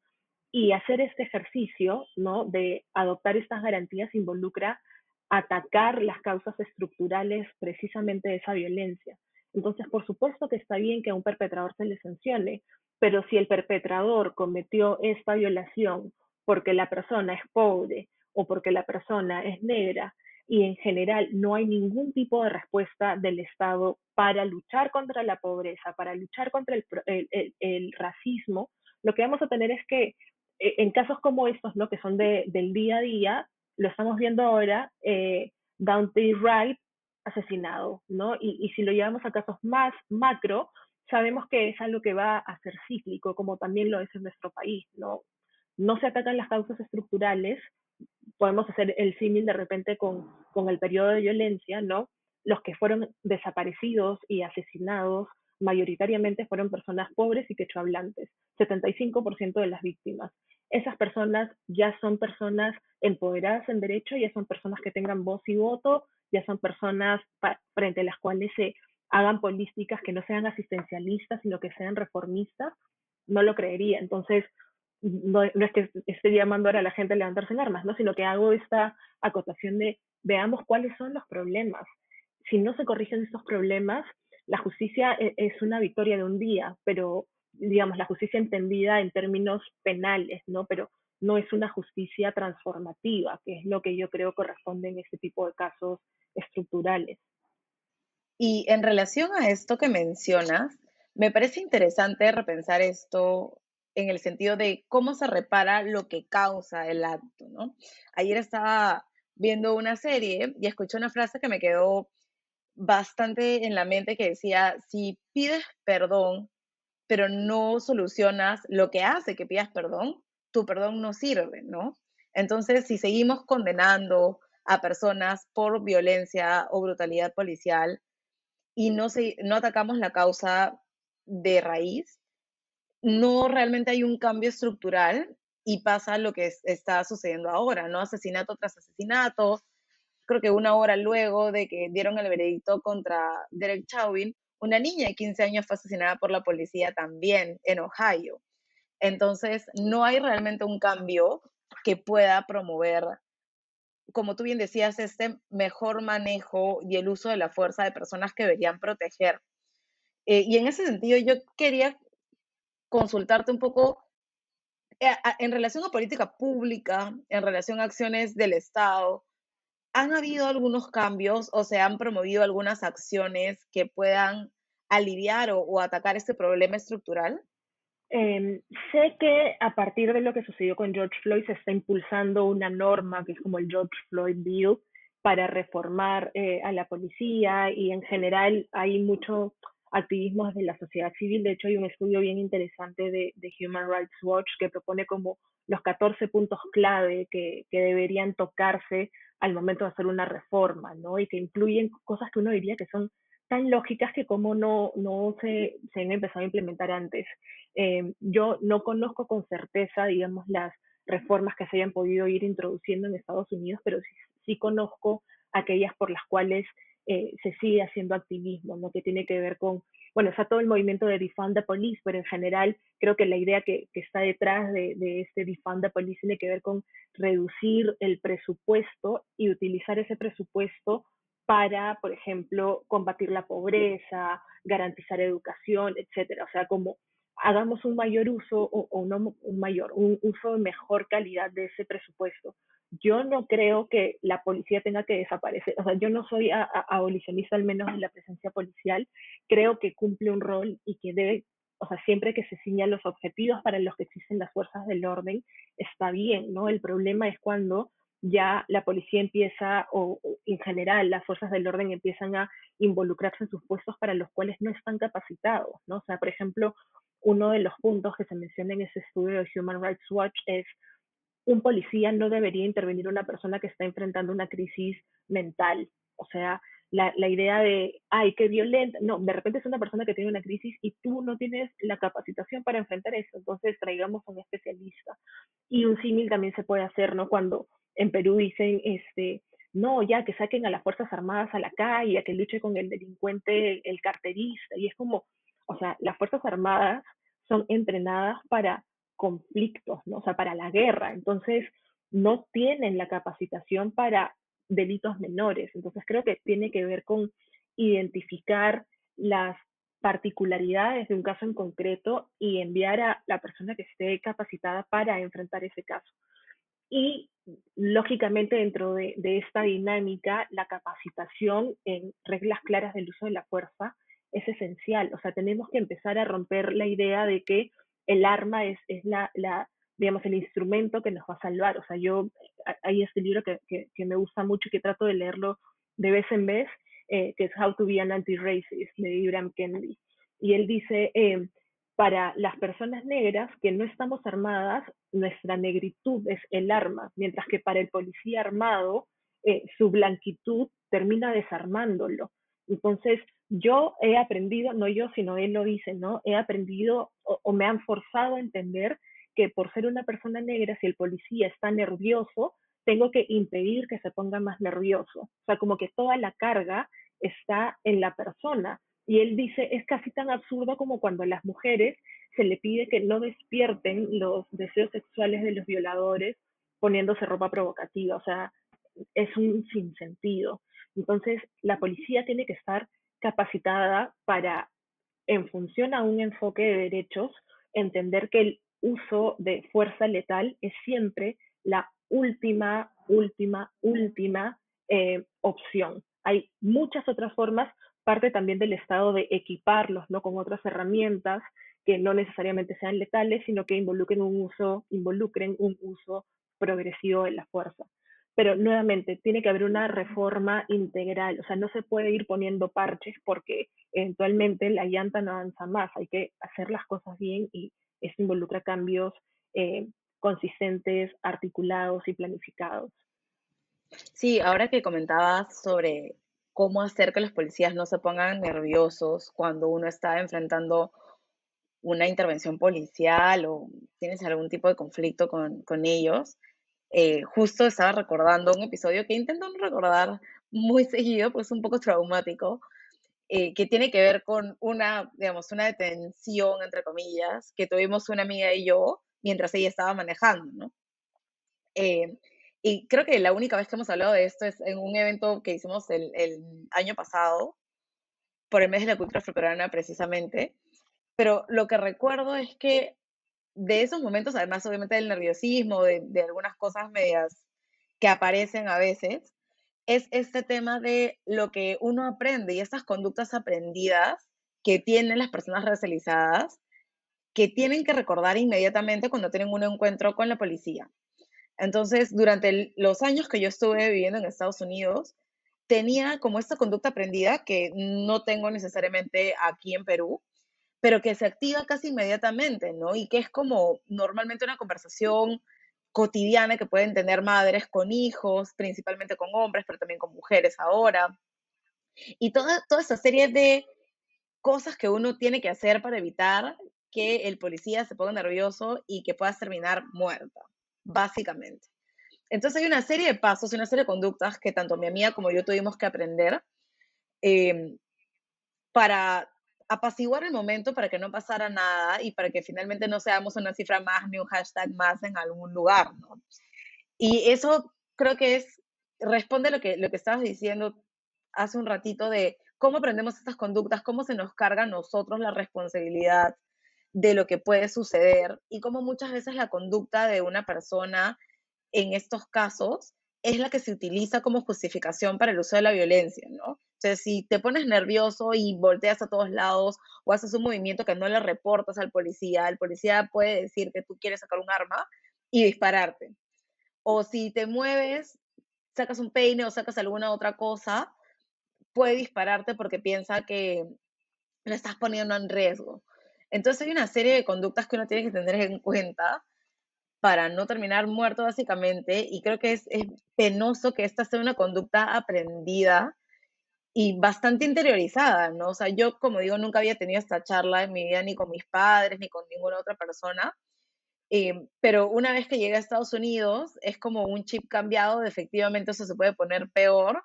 Y hacer este ejercicio, ¿no? De adoptar estas garantías involucra atacar las causas estructurales precisamente de esa violencia. Entonces, por supuesto que está bien que a un perpetrador se le sancione, pero si el perpetrador cometió esta violación porque la persona es pobre o porque la persona es negra y en general no hay ningún tipo de respuesta del Estado para luchar contra la pobreza, para luchar contra el, racismo, lo que vamos a tener es que eh, en casos como estos, ¿no? que son de, del día a día, lo estamos viendo ahora, eh, Dante Wright asesinado, ¿no? Y, y si lo llevamos a casos más macro, sabemos que es algo que va a ser cíclico, como también lo es en nuestro país, ¿no? No se atacan las causas estructurales, podemos hacer el símil de repente con, con, el periodo de violencia, ¿no? los que fueron desaparecidos y asesinados mayoritariamente fueron personas pobres y quechohablantes, 75% de las víctimas. Esas personas ya son personas empoderadas en derecho, ya son personas que tengan voz y voto, ya son personas frente a las cuales se hagan políticas que no sean asistencialistas, sino que sean reformistas, no lo creería. Entonces, no, es que esté llamando ahora a la gente a levantarse en armas, ¿no? sino que hago esta acotación de veamos cuáles son los problemas. Si no se corrigen estos problemas, la justicia e, es una victoria de un día, pero digamos, la justicia entendida en términos penales, ¿no? Pero no es una justicia transformativa, que es lo que yo creo corresponde en este tipo de casos estructurales. Y en relación a esto que mencionas, me parece interesante repensar esto en el sentido de cómo se repara lo que causa el acto, ¿no? Ayer estaba viendo una serie y escuché una frase que me quedó bastante en la mente que decía, si pides perdón, pero no solucionas lo que hace que pidas perdón, tu perdón no sirve, ¿no? Entonces, si seguimos condenando a personas por violencia o brutalidad policial y no, se, no atacamos la causa de raíz, no realmente hay un cambio estructural y pasa lo que está sucediendo ahora, ¿no? Asesinato tras asesinato. Creo que una hora luego de que dieron el veredicto contra Derek Chauvin, una niña de 15 años fue asesinada por la policía también en Ohio. Entonces, no hay realmente un cambio que pueda promover, como tú bien decías, este mejor manejo y el uso de la fuerza de personas que deberían proteger. Eh, y en ese sentido, yo quería consultarte un poco eh, en relación a política pública, en relación a acciones del Estado, ¿Han habido algunos cambios o se han promovido algunas acciones que puedan aliviar o, atacar este problema estructural? Em, sé que a partir de lo que sucedió con George Floyd se está impulsando una norma que es como el George Floyd Bill para reformar eh, a la policía y en general hay mucho activismo desde la sociedad civil. De hecho, hay un estudio bien interesante de, Human Rights Watch que propone como los 14 puntos clave que, que, deberían tocarse al momento de hacer una reforma, ¿no? Y que incluyen cosas que uno diría que son tan lógicas que como no, no se, se han empezado a implementar antes. Eh, yo no conozco con certeza, digamos, las reformas que se hayan podido ir introduciendo en Estados Unidos, pero sí, sí conozco aquellas por las cuales eh, se sigue haciendo activismo, ¿no? que tiene que ver con, bueno, está todo el movimiento de Defund the Police, pero en general creo que la idea que, está detrás de, de, este Defund the Police tiene que ver con reducir el presupuesto y utilizar ese presupuesto para, por ejemplo, combatir la pobreza, garantizar educación, etcétera. O sea, como hagamos un mayor uso o, o no un mayor, un uso de mejor calidad de ese presupuesto yo no creo que la policía tenga que desaparecer. O sea, yo no soy abolicionista al menos de la presencia policial. Creo que cumple un rol y que debe, o sea, siempre que se señalen los objetivos para los que existen las fuerzas del orden, está bien, ¿no? El problema es cuando ya la policía empieza, o, en general las fuerzas del orden empiezan a involucrarse en sus puestos para los cuales no están capacitados, ¿no? O sea, por ejemplo, uno de los puntos que se menciona en ese estudio de Human Rights Watch es un policía no debería intervenir una persona que está enfrentando una crisis mental. O sea, la, idea de, ay, qué violenta, no, de repente es una persona que tiene una crisis y tú no tienes la capacitación para enfrentar eso, entonces traigamos a un especialista. Y un símil también se puede hacer, ¿no? Cuando en Perú dicen, este, no, ya que saquen a las Fuerzas Armadas a la calle, a que luche con el delincuente, el carterista, y es como, o sea, las Fuerzas Armadas son entrenadas para conflictos, ¿no? o sea, para la guerra. Entonces, no tienen la capacitación para delitos menores. Entonces, creo que tiene que ver con identificar las particularidades de un caso en concreto y enviar a la persona que esté capacitada para enfrentar ese caso. Y lógicamente dentro de, de, esta dinámica, la capacitación en reglas claras del uso de la fuerza es esencial. O sea, tenemos que empezar a romper la idea de que el arma es, es la, la, digamos, el instrumento que nos va a salvar. O sea, yo, hay este libro que, que, me gusta mucho y que trato de leerlo de vez en vez, eh, que es How to be an Anti-Racist, de Ibram Kennedy. Y él dice, eh, para las personas negras que no estamos armadas, nuestra negritud es el arma, mientras que para el policía armado, eh, su blanquitud termina desarmándolo. Entonces, yo he aprendido, no yo, sino él lo dice, ¿no? He aprendido o, me han forzado a entender que por ser una persona negra, si el policía está nervioso, tengo que impedir que se ponga más nervioso. O sea, como que toda la carga está en la persona. Y él dice, es casi tan absurdo como cuando a las mujeres se le pide que no despierten los deseos sexuales de los violadores poniéndose ropa provocativa. O sea, es un sinsentido. Entonces, la policía tiene que estar capacitada para, en función a un enfoque de derechos, entender que el uso de fuerza letal es siempre la última, última, última eh, opción. Hay muchas otras formas, parte también del Estado de equiparlos ¿no? con otras herramientas que no necesariamente sean letales, sino que involucren un uso, involucren un uso progresivo de la fuerza pero nuevamente tiene que haber una reforma integral, o sea, no se puede ir poniendo parches porque eventualmente la llanta no avanza más, hay que hacer las cosas bien y eso involucra cambios eh, consistentes, articulados y planificados. Sí, ahora que comentabas sobre cómo hacer que los policías no se pongan nerviosos cuando uno está enfrentando una intervención policial o tienes algún tipo de conflicto con, con ellos, eh, justo estaba recordando un episodio que intento no recordar muy seguido, pues es un poco traumático, eh, que tiene que ver con una, digamos, una detención, entre comillas, que tuvimos una amiga y yo mientras ella estaba manejando, ¿no? Eh, y creo que la única vez que hemos hablado de esto es en un evento que hicimos el, el año pasado, por el mes de la cultura afroperuana precisamente, pero lo que recuerdo es que de esos momentos, además obviamente del nerviosismo, de, algunas cosas medias que aparecen a veces, es este tema de lo que uno aprende y estas conductas aprendidas que tienen las personas racializadas, que tienen que recordar inmediatamente cuando tienen un encuentro con la policía. Entonces, durante los años que yo estuve viviendo en Estados Unidos, tenía como esta conducta aprendida que no tengo necesariamente aquí en Perú, pero que se activa casi inmediatamente, ¿no? Y que es como normalmente una conversación cotidiana que pueden tener madres con hijos, principalmente con hombres, pero también con mujeres ahora. Y toda, toda esa serie de cosas que uno tiene que hacer para evitar que el policía se ponga nervioso y que puedas terminar muerta, básicamente. Entonces hay una serie de pasos, una serie de conductas que tanto mi amiga como yo tuvimos que aprender eh, para apaciguar el momento para que no pasara nada y para que finalmente no seamos una cifra más ni un hashtag más en algún lugar, ¿no? Y eso creo que es, responde lo que, lo que estabas diciendo hace un ratito de cómo aprendemos estas conductas, cómo se nos carga a nosotros la responsabilidad de lo que puede suceder y cómo muchas veces la conducta de una persona en estos casos es la que se utiliza como justificación para el uso de la violencia, ¿no? O sea, si te pones nervioso y volteas a todos lados o haces un movimiento que no le reportas al policía, el policía puede decir que tú quieres sacar un arma y dispararte. O si te mueves, sacas un peine o sacas alguna otra cosa, puede dispararte porque piensa que lo estás poniendo en riesgo. Entonces hay una serie de conductas que uno tiene que tener en cuenta para no terminar muerto básicamente y creo que es, penoso que esta sea una conducta aprendida y bastante interiorizada, ¿no? O sea, yo, como digo, nunca había tenido esta charla en mi vida ni con mis padres ni con ninguna otra persona, eh, pero una vez que llegué a Estados Unidos es como un chip cambiado, efectivamente eso se puede poner peor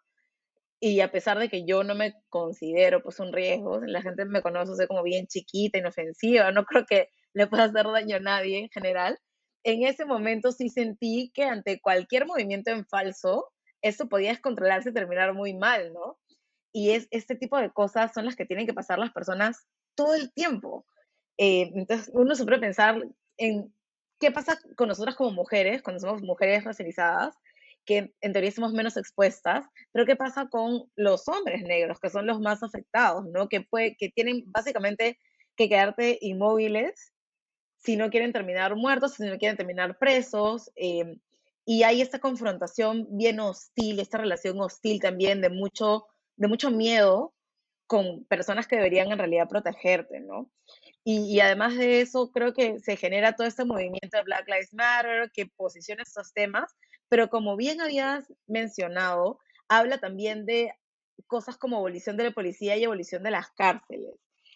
y a pesar de que yo no me considero pues un riesgo, la gente me conoce soy como bien chiquita, inofensiva, no creo que le pueda hacer daño a nadie en general, en ese momento sí sentí que ante cualquier movimiento en falso, eso podía descontrolarse y terminar muy mal, ¿no? Y es, este tipo de cosas son las que tienen que pasar las personas todo el tiempo. Eh, entonces, uno siempre pensar en qué pasa con nosotras como mujeres, cuando somos mujeres racializadas, que en teoría somos menos expuestas, pero qué pasa con los hombres negros, que son los más afectados, ¿no? Que, puede, que tienen básicamente que quedarte inmóviles si no quieren terminar muertos, si no quieren terminar presos. Em, y hay esta confrontación bien hostil, esta relación hostil también de mucho, de mucho miedo con personas que deberían en realidad protegerte, ¿no? Y, además de eso, creo que se genera todo este movimiento de Black Lives Matter que posiciona estos temas, pero como bien habías mencionado, habla también de cosas como abolición de la policía y abolición de las cárceles.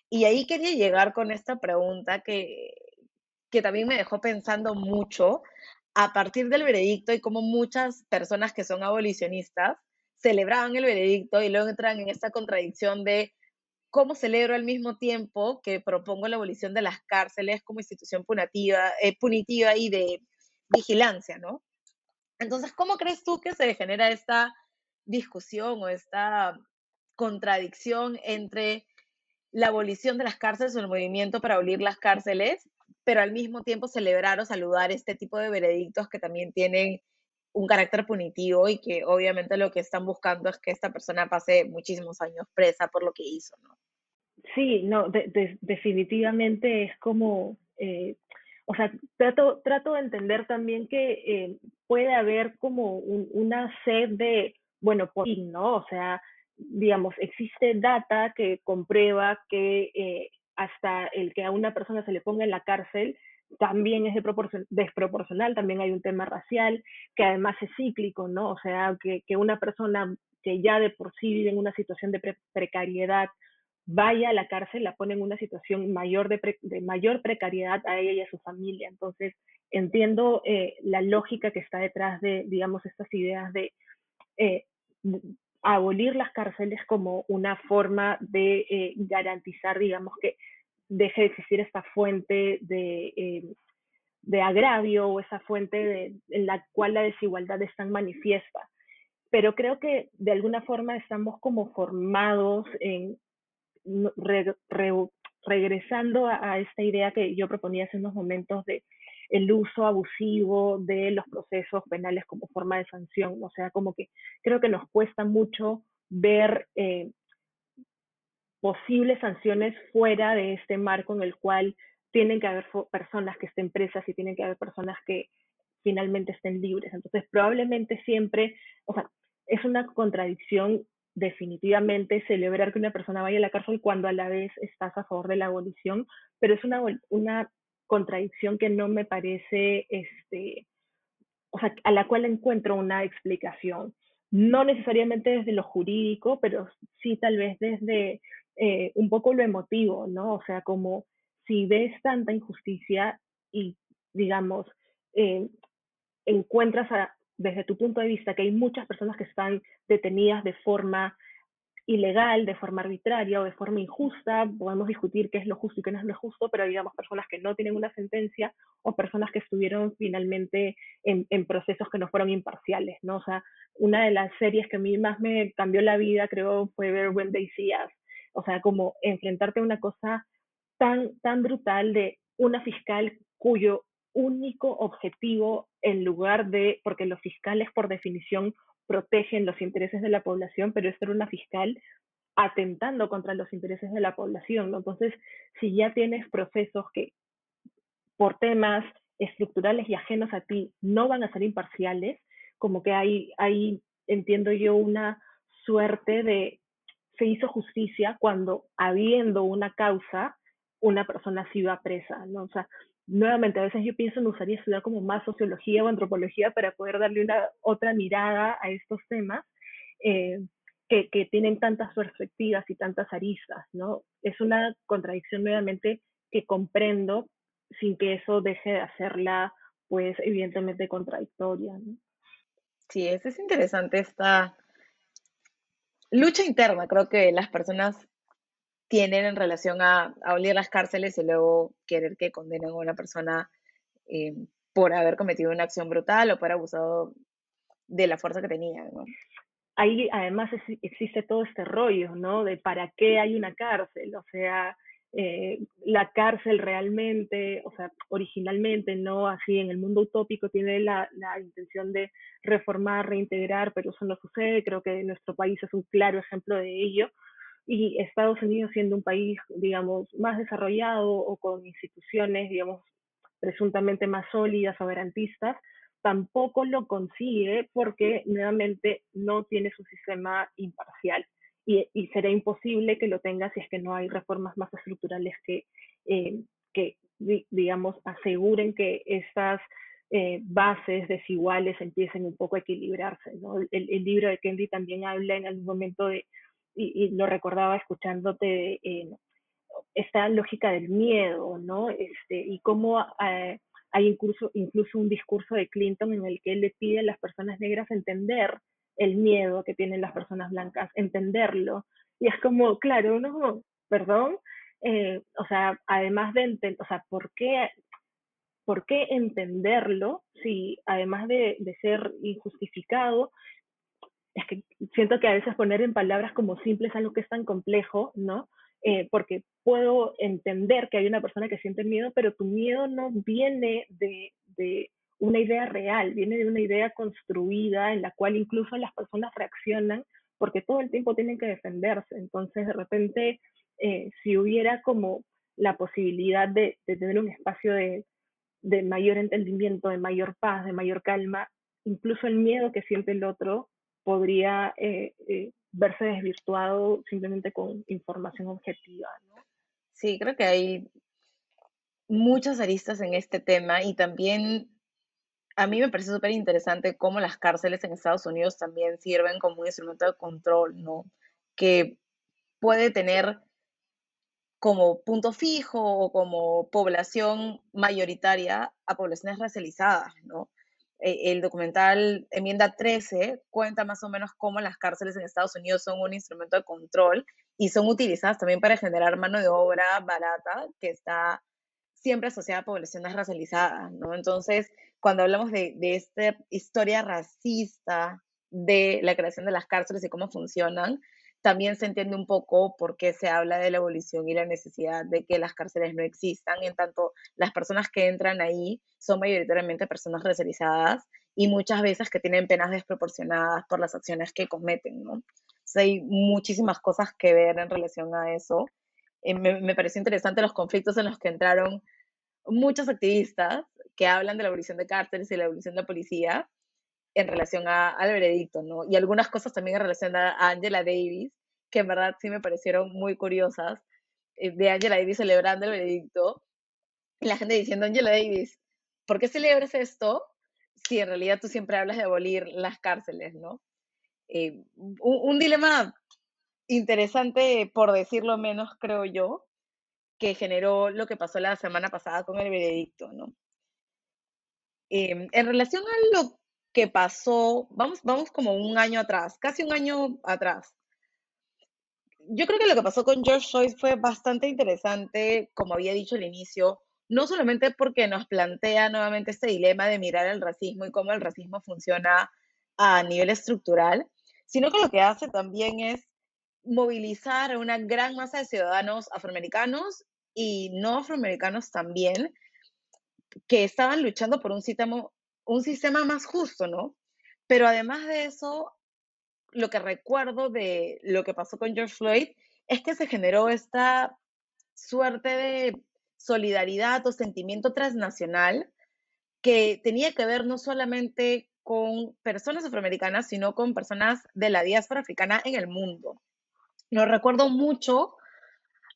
Y ahí quería llegar con esta pregunta que, que también me dejó pensando mucho a partir del veredicto y como muchas personas que son abolicionistas celebraban el veredicto y luego entran en esta contradicción de cómo celebro al mismo tiempo que propongo la abolición de las cárceles como institución punitiva, eh, punitiva y de vigilancia, ¿no? Entonces, ¿cómo crees tú que se genera esta discusión o esta contradicción entre la abolición de las cárceles o el movimiento para abolir las cárceles, pero al mismo tiempo celebrar o saludar este tipo de veredictos que también tienen un carácter punitivo y que obviamente lo que están buscando es que esta persona pase muchísimos años presa por lo que hizo, ¿no? Sí, no, definitivamente es como, eh, o sea, trato, trato de entender también que eh, puede haber como una sed de, bueno, por ¿no? O sea, digamos, existe data que comprueba que eh, hasta el que a una persona se le ponga en la cárcel también es desproporcional, también hay un tema racial, que además es cíclico, ¿no? O sea, que, que una persona que ya de por sí vive en una situación de precariedad vaya a la cárcel, la pone en una situación mayor de, de, mayor precariedad a ella y a su familia. Entonces, entiendo eh, la lógica que está detrás de, digamos, estas ideas de eh, abolir las cárceles como una forma de eh, garantizar, digamos, que deje de existir esta fuente de, eh, de agravio o esa fuente en la cual la desigualdad es tan manifiesta. Pero creo que de alguna forma estamos como formados en regresando a, esta idea que yo proponía hace unos momentos de el uso abusivo de los procesos penales como forma de sanción. O sea, como que creo que nos cuesta mucho ver eh, posibles sanciones fuera de este marco en el cual tienen que haber personas que estén presas y tienen que haber personas que finalmente estén libres. Entonces, probablemente siempre, o sea, es una contradicción definitivamente celebrar que una persona vaya a la cárcel cuando a la vez estás a favor de la abolición, pero es una, una contradicción que no me parece, este, o sea, a la cual encuentro una explicación. No necesariamente desde lo jurídico, pero sí tal vez desde eh, un poco lo emotivo, ¿no? O sea, como si ves tanta injusticia y, digamos, eh, encuentras desde tu punto de vista que hay muchas personas que están detenidas de forma ilegal, de forma arbitraria o de forma injusta, podemos discutir qué es lo justo y qué no es lo justo, pero digamos personas que no tienen una sentencia o personas que estuvieron finalmente en, procesos que no fueron imparciales, ¿no? O sea, una de las series que a mí más me cambió la vida, creo, fue ver When They. O sea, como enfrentarte a una cosa tan, tan brutal de una fiscal cuyo único objetivo en lugar de, porque los fiscales por definición protegen los intereses de la población, pero esto era una fiscal atentando contra los intereses de la población. Entonces, si ya tienes procesos que por temas estructurales y ajenos a ti no van a ser imparciales, como que hay, hay entiendo yo, una suerte de se hizo justicia cuando habiendo una causa, una persona sí va presa, ¿no? O sea, nuevamente, a veces yo pienso, me gustaría estudiar como más sociología o antropología para poder darle una otra mirada a estos temas eh, que, que, tienen tantas perspectivas y tantas aristas, ¿no? Es una contradicción nuevamente que comprendo sin que eso deje de hacerla, pues, evidentemente contradictoria, ¿no? Sí, eso es interesante esta lucha interna, creo que las personas tienen en relación a abolir las cárceles y luego querer que condenen a una persona eh, por haber cometido una acción brutal o por abusado de la fuerza que tenía. Ahí además existe todo este rollo, ¿no? De para qué hay una cárcel, o sea, eh, la cárcel realmente, o sea, originalmente, no así en el mundo utópico, tiene la, la, intención de reformar, reintegrar, pero eso no sucede. Creo que nuestro país es un claro ejemplo de ello y Estados Unidos siendo un país, digamos, más desarrollado o con instituciones, digamos, presuntamente más sólidas, soberantistas, tampoco lo consigue porque nuevamente no tiene su sistema imparcial y, será imposible que lo tenga si es que no hay reformas más estructurales que, eh, que digamos, aseguren que estas eh, bases desiguales empiecen un poco a equilibrarse. El, libro de Kendi también habla en algún momento de, y, lo recordaba escuchándote, eh, esta lógica del miedo, ¿no? Este, y cómo hay incluso, incluso un discurso de Clinton en el que él le pide a las personas negras entender el miedo que tienen las personas blancas, entenderlo. Y es como, claro, no, perdón, eh, o sea, además de entender, o sea, ¿por qué, ¿por qué entenderlo si además de, de ser injustificado, es que siento que a veces poner en palabras como simples algo que es tan complejo, ¿no? Eh, porque puedo entender que hay una persona que siente miedo, pero tu miedo no viene de, una idea real, viene de una idea construida en la cual incluso las personas reaccionan porque todo el tiempo tienen que defenderse. Entonces, de repente, eh, si hubiera como la posibilidad de, tener un espacio de, de mayor entendimiento, de mayor paz, de mayor calma, incluso el miedo que siente el otro podría eh, eh, verse desvirtuado simplemente con información objetiva. ¿no? Sí, creo que hay muchas aristas en este tema y también a mí me parece súper interesante cómo las cárceles en Estados Unidos también sirven como un instrumento de control, ¿no? Que puede tener como punto fijo o como población mayoritaria a poblaciones racializadas, ¿no? Eh, el documental Enmienda 13 cuenta más o menos cómo las cárceles en Estados Unidos son un instrumento de control y son utilizadas también para generar mano de obra barata que está siempre asociada a poblaciones racializadas, ¿no? Entonces, cuando hablamos de, de esta historia racista de la creación de las cárceles y cómo funcionan, también se entiende un poco por qué se habla de la abolición y la necesidad de que las cárceles no existan, en tanto las personas que entran ahí son mayoritariamente personas racializadas y muchas veces que tienen penas desproporcionadas por las acciones que cometen, ¿no? hay muchísimas cosas que ver en relación a eso. Eh, me, me pareció interesante los conflictos en los que entraron muchos activistas que hablan de la abolición de cárceles y la abolición de la policía, en relación a, al veredicto, ¿no? Y algunas cosas también en relación a Angela Davis, que en verdad sí me parecieron muy curiosas, eh, de Angela Davis celebrando el veredicto, y la gente diciendo, Angela Davis, ¿por qué celebras esto si en realidad tú siempre hablas de abolir las cárceles, ¿no? Eh, un, un dilema interesante, por decirlo menos, creo yo, que generó lo que pasó la semana pasada con el veredicto, ¿no? Em, en relación a lo que pasó, vamos, vamos como un año atrás, casi un año atrás. Yo creo que lo que pasó con George Floyd fue bastante interesante, como había dicho al inicio, no solamente porque nos plantea nuevamente este dilema de mirar el racismo y cómo el racismo funciona a nivel estructural, sino que lo que hace también es movilizar a una gran masa de ciudadanos afroamericanos y no afroamericanos también, que estaban luchando por un sistema, más justo, ¿no? Pero además de eso, lo que recuerdo de lo que pasó con George Floyd es que se generó esta suerte de solidaridad o sentimiento transnacional que tenía que ver no solamente con personas afroamericanas, sino con personas de la diáspora africana en el mundo. Lo recuerdo mucho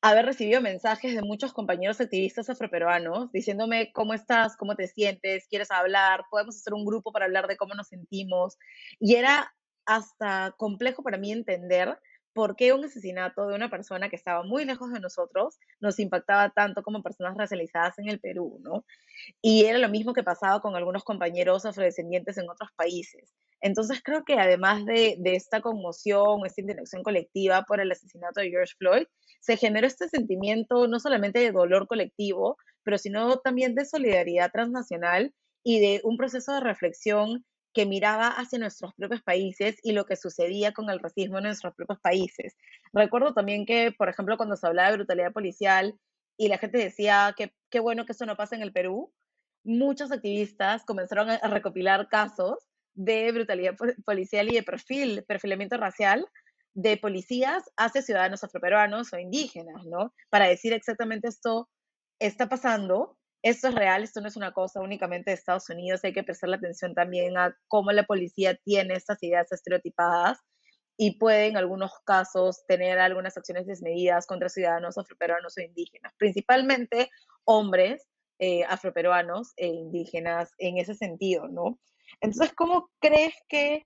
haber recibido mensajes de muchos compañeros activistas afroperuanos diciéndome cómo estás, cómo te sientes, quieres hablar, podemos hacer un grupo para hablar de cómo nos sentimos. Y era hasta complejo para mí entender por qué un asesinato de una persona que estaba muy lejos de nosotros nos impactaba tanto como personas racializadas en el Perú, ¿no? Y era lo mismo que pasaba con algunos compañeros afrodescendientes en otros países. Entonces creo que además de, de esta conmoción, esta indignación colectiva por el asesinato de George Floyd, se generó este sentimiento no solamente de dolor colectivo, pero sino también de solidaridad transnacional y de un proceso de reflexión que miraba hacia nuestros propios países y lo que sucedía con el racismo en nuestros propios países. Recuerdo también que, por ejemplo, cuando se hablaba de brutalidad policial y la gente decía que qué bueno que eso no pasa en el Perú, muchos activistas comenzaron a recopilar casos de brutalidad policial y de perfil, perfilamiento racial de policías hacia ciudadanos afroperuanos o indígenas, ¿no? Para decir exactamente esto está pasando, esto es real, esto no es una cosa únicamente de Estados Unidos, hay que prestar la atención también a cómo la policía tiene estas ideas estereotipadas y puede en algunos casos tener algunas acciones desmedidas contra ciudadanos afroperuanos o indígenas, principalmente hombres eh, afroperuanos e indígenas en ese sentido, ¿no? Entonces, ¿cómo crees que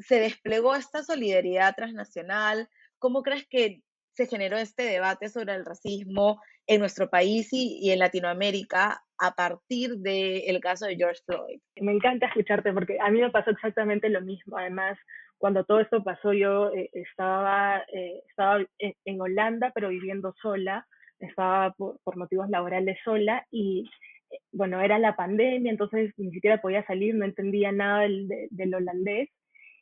se desplegó esta solidaridad transnacional? ¿Cómo crees que se generó este debate sobre el racismo en nuestro país y, en Latinoamérica a partir del caso de George Floyd. Me encanta escucharte porque a mí me pasó exactamente lo mismo. Además, cuando todo esto pasó, yo eh, estaba, eh, estaba en, Holanda, pero viviendo sola, estaba por, motivos laborales sola y eh, bueno, era la pandemia, entonces ni siquiera podía salir, no entendía nada del, del holandés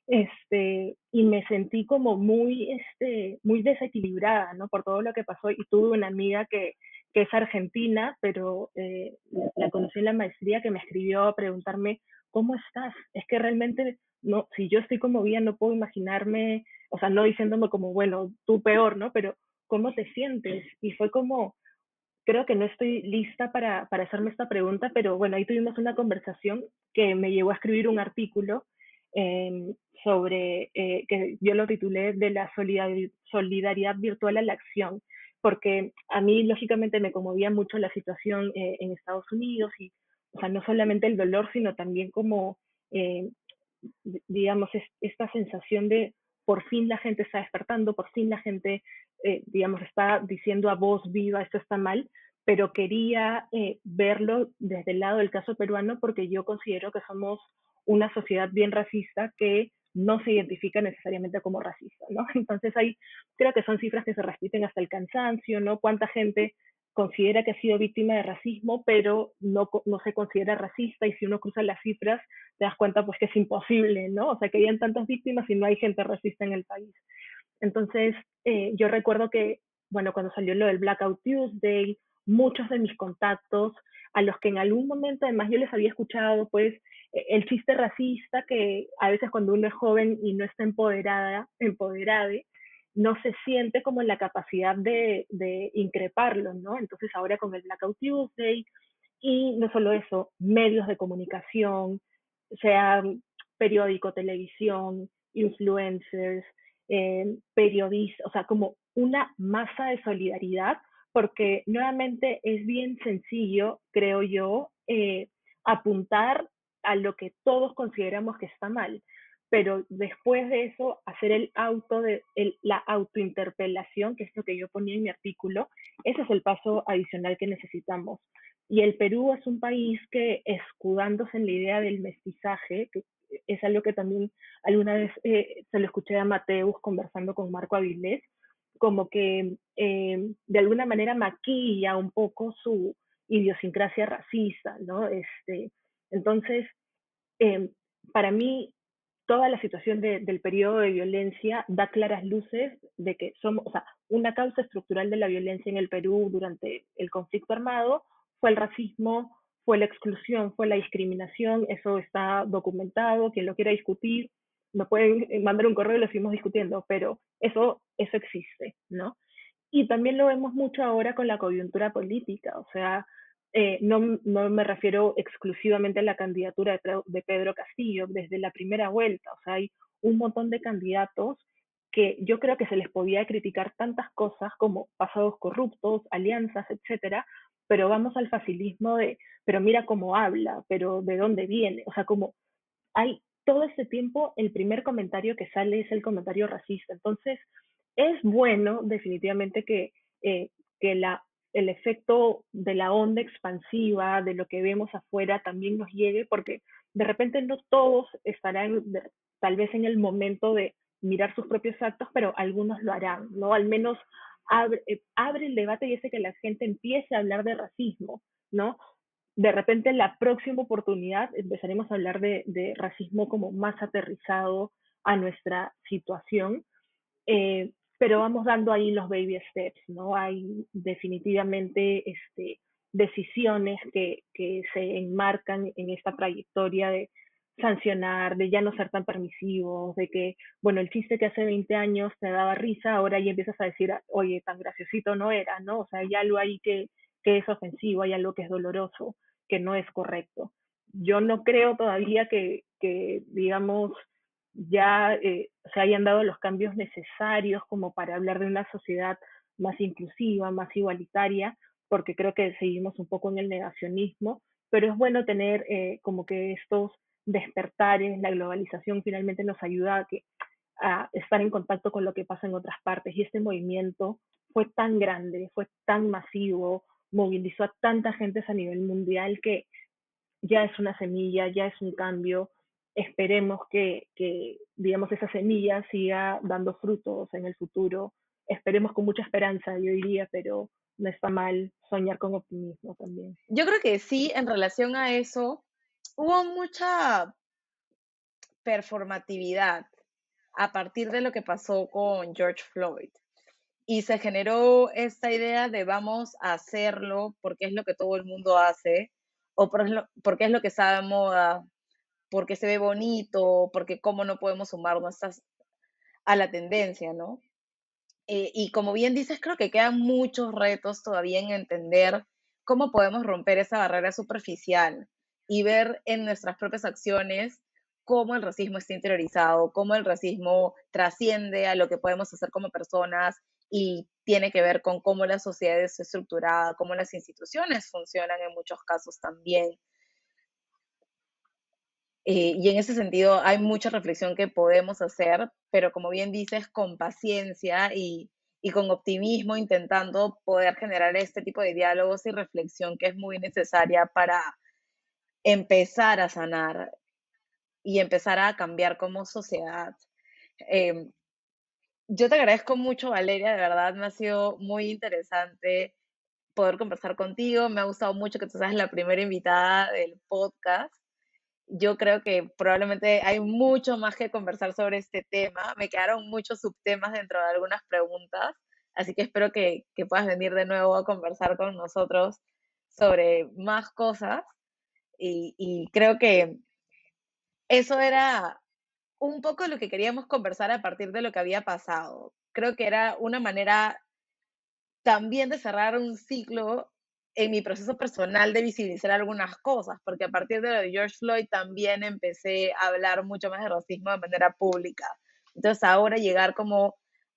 este, y me sentí como muy, este, muy desequilibrada, ¿no? Por todo lo que pasó y tuve una amiga que, que es argentina, pero eh, la, conocí en la maestría que me escribió a preguntarme, ¿cómo estás? Es que realmente, no, si yo estoy como bien, no puedo imaginarme, o sea, no diciéndome como, bueno, tú peor, ¿no? Pero, ¿cómo te sientes? Y fue como, creo que no estoy lista para, para hacerme esta pregunta, pero bueno, ahí tuvimos una conversación que me llevó a escribir un artículo Em, sobre, eh, que yo lo titulé de la solidaridad virtual a la acción, porque a mí lógicamente me conmovía mucho la situación eh, en Estados Unidos y, o sea, no solamente el dolor, sino también como, eh, digamos, esta sensación de por fin la gente está despertando, por fin la gente, digamos, está diciendo a voz viva, esto está mal, pero quería verlo desde el lado del caso peruano porque yo considero que somos una sociedad bien racista que no se identifica necesariamente como racista, ¿no? Entonces ahí creo que son cifras que se repiten hasta el cansancio, ¿no? Cuánta gente considera que ha sido víctima de racismo, pero no, no se considera racista y si uno cruza las cifras te das cuenta pues que es imposible, ¿no? O sea, que hayan tantas víctimas y no hay gente racista en el país. Entonces, eh, yo recuerdo que, bueno, cuando salió lo del Blackout Tuesday, muchos de mis contactos, a los que en algún momento además yo les había escuchado, pues, el chiste racista que a veces cuando uno es joven y no está empoderada, empoderada, no se siente como en la capacidad de, de increparlo, ¿no? Entonces ahora con el Blackout Tuesday y no solo eso, medios de comunicación, sea periódico, televisión, influencers, eh, periodistas, o sea, como una masa de solidaridad, porque nuevamente es bien sencillo, creo yo, eh, apuntar a lo que todos consideramos que está mal, pero después de eso hacer el auto de la autointerpelación, que es lo que yo ponía en mi artículo, ese es el paso adicional que necesitamos. Y el Perú es un país que escudándose en la idea del mestizaje, que es algo que también alguna vez eh, se lo escuché a Mateus conversando con Marco Avilés, como que eh, de alguna manera maquilla un poco su idiosincrasia racista, ¿no? Este, entonces, Em, para mí, toda la situación del periodo de violencia da claras luces de que somos, o sea, una causa estructural de la violencia en el Perú durante el conflicto armado fue el racismo, fue la exclusión, fue la discriminación, eso está documentado, quien lo quiera discutir, me pueden eh, mandar un correo y lo seguimos discutiendo, pero eso, eso existe, ¿no? Y también lo vemos mucho ahora con la coyuntura política, o sea, eh, no, no, me refiero exclusivamente a la candidatura de, Pedro Castillo, desde la primera vuelta, o sea, hay un montón de candidatos que yo creo que se les podía criticar tantas cosas como pasados corruptos, alianzas, etcétera, pero vamos al facilismo de, pero mira cómo habla, pero de dónde viene, o sea, como hay todo ese tiempo el primer comentario que sale es el comentario racista, entonces es bueno definitivamente que, eh, que la el efecto de la onda expansiva, de lo que vemos afuera, también nos llegue, porque de repente no todos estarán tal vez en el momento de mirar sus propios actos, pero algunos lo harán, ¿no? Al menos abre, eh, abre el debate y hace que la gente empiece a hablar de racismo, ¿no? De repente en la próxima oportunidad empezaremos a hablar de, de racismo como más aterrizado a nuestra situación. Eh, pero vamos dando ahí los baby steps, ¿no? Hay definitivamente este, decisiones que, que se enmarcan en esta trayectoria de sancionar, de ya no ser tan permisivos, de que, bueno, el chiste que hace 20 años te daba risa, ahora ya empiezas a decir, oye, tan graciosito no era, ¿no? O sea, hay algo ahí que, que es ofensivo, hay algo que es doloroso, que no es correcto. Yo no creo todavía que, que digamos, ya eh, se hayan dado los cambios necesarios como para hablar de una sociedad más inclusiva, más igualitaria, porque creo que seguimos un poco en el negacionismo, pero es bueno tener eh, como que estos despertares, la globalización finalmente nos ayuda a, a estar en contacto con lo que pasa en otras partes y este movimiento fue tan grande, fue tan masivo, movilizó a tanta gente a nivel mundial que ya es una semilla, ya es un cambio. Esperemos que, que, digamos, esa semilla siga dando frutos en el futuro. Esperemos con mucha esperanza, yo diría, pero no está mal soñar con optimismo también. Yo creo que sí, en relación a eso, hubo mucha performatividad a partir de lo que pasó con George Floyd. Y se generó esta idea de vamos a hacerlo porque es lo que todo el mundo hace, o porque es lo que de moda, porque se ve bonito, porque cómo no podemos sumarnos a la tendencia, ¿no? Eh, y como bien dices, creo que quedan muchos retos todavía en entender cómo podemos romper esa barrera superficial y ver en nuestras propias acciones cómo el racismo está interiorizado, cómo el racismo trasciende a lo que podemos hacer como personas y tiene que ver con cómo la sociedad es estructurada, cómo las instituciones funcionan en muchos casos también. Eh, y en ese sentido hay mucha reflexión que podemos hacer, pero como bien dices, con paciencia y, y con optimismo, intentando poder generar este tipo de diálogos y reflexión que es muy necesaria para empezar a sanar y empezar a cambiar como sociedad. Em, yo te agradezco mucho, Valeria, de verdad me ha sido muy interesante poder conversar contigo. Me ha gustado mucho que tú seas la primera invitada del podcast yo creo que probablemente hay mucho más que conversar sobre este tema. Me quedaron muchos subtemas dentro de algunas preguntas, así que espero que, puedas venir de nuevo a conversar con nosotros sobre más cosas. Y, y creo que eso era un poco lo que queríamos conversar a partir de lo que había pasado. Creo que era una manera también de cerrar un ciclo en mi proceso personal de visibilizar algunas cosas, porque a partir de lo de George Floyd también empecé a hablar mucho más de racismo de manera pública. Entonces ahora llegar como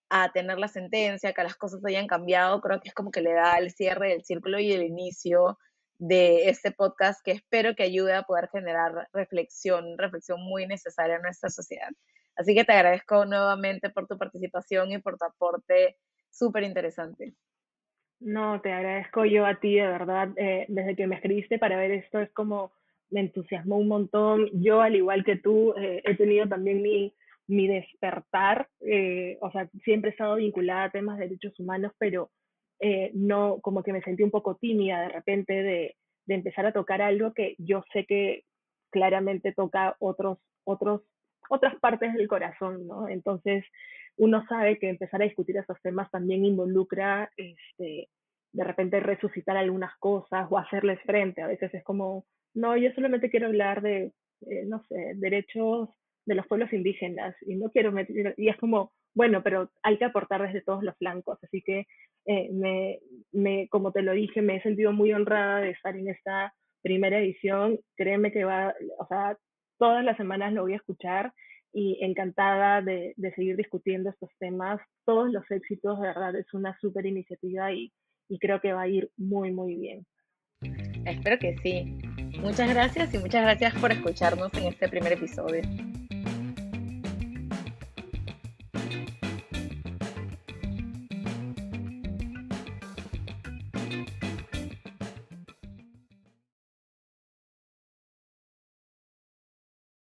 a tener la sentencia, que las cosas hayan cambiado, creo que es como que le da el cierre del círculo y el inicio de este podcast que espero que ayude a poder generar reflexión, reflexión muy necesaria en nuestra sociedad. Así que te agradezco nuevamente por tu participación y por tu aporte súper interesante. No, te agradezco yo a ti, de verdad, eh, desde que me escribiste para ver esto, es como me entusiasmó un montón. Yo, al igual que tú, eh, he tenido también mi, mi despertar, eh, o sea, siempre he estado vinculada a temas de derechos humanos, pero no, como que me sentí un poco tímida de repente de, de empezar a tocar algo que yo sé que claramente toca otros, otros, otras partes del corazón, ¿no? Entonces, uno sabe que empezar a discutir esos temas también involucra, este, de repente resucitar algunas cosas o hacerles frente. A veces es como, no, yo solamente quiero hablar de, eh, no sé, derechos de los pueblos indígenas y no quiero meter, y es como, bueno, pero hay que aportar desde todos los flancos. Así que, eh, me, me, como te lo dije, me he sentido muy honrada de estar en esta primera edición. Créeme que va, o sea, todas las semanas lo voy a escuchar y encantada de, de, seguir discutiendo estos temas. Todos los éxitos, de verdad, es una súper iniciativa y, y creo que va a ir muy, muy bien. Espero que sí. Muchas gracias y muchas gracias por escucharnos en este primer episodio.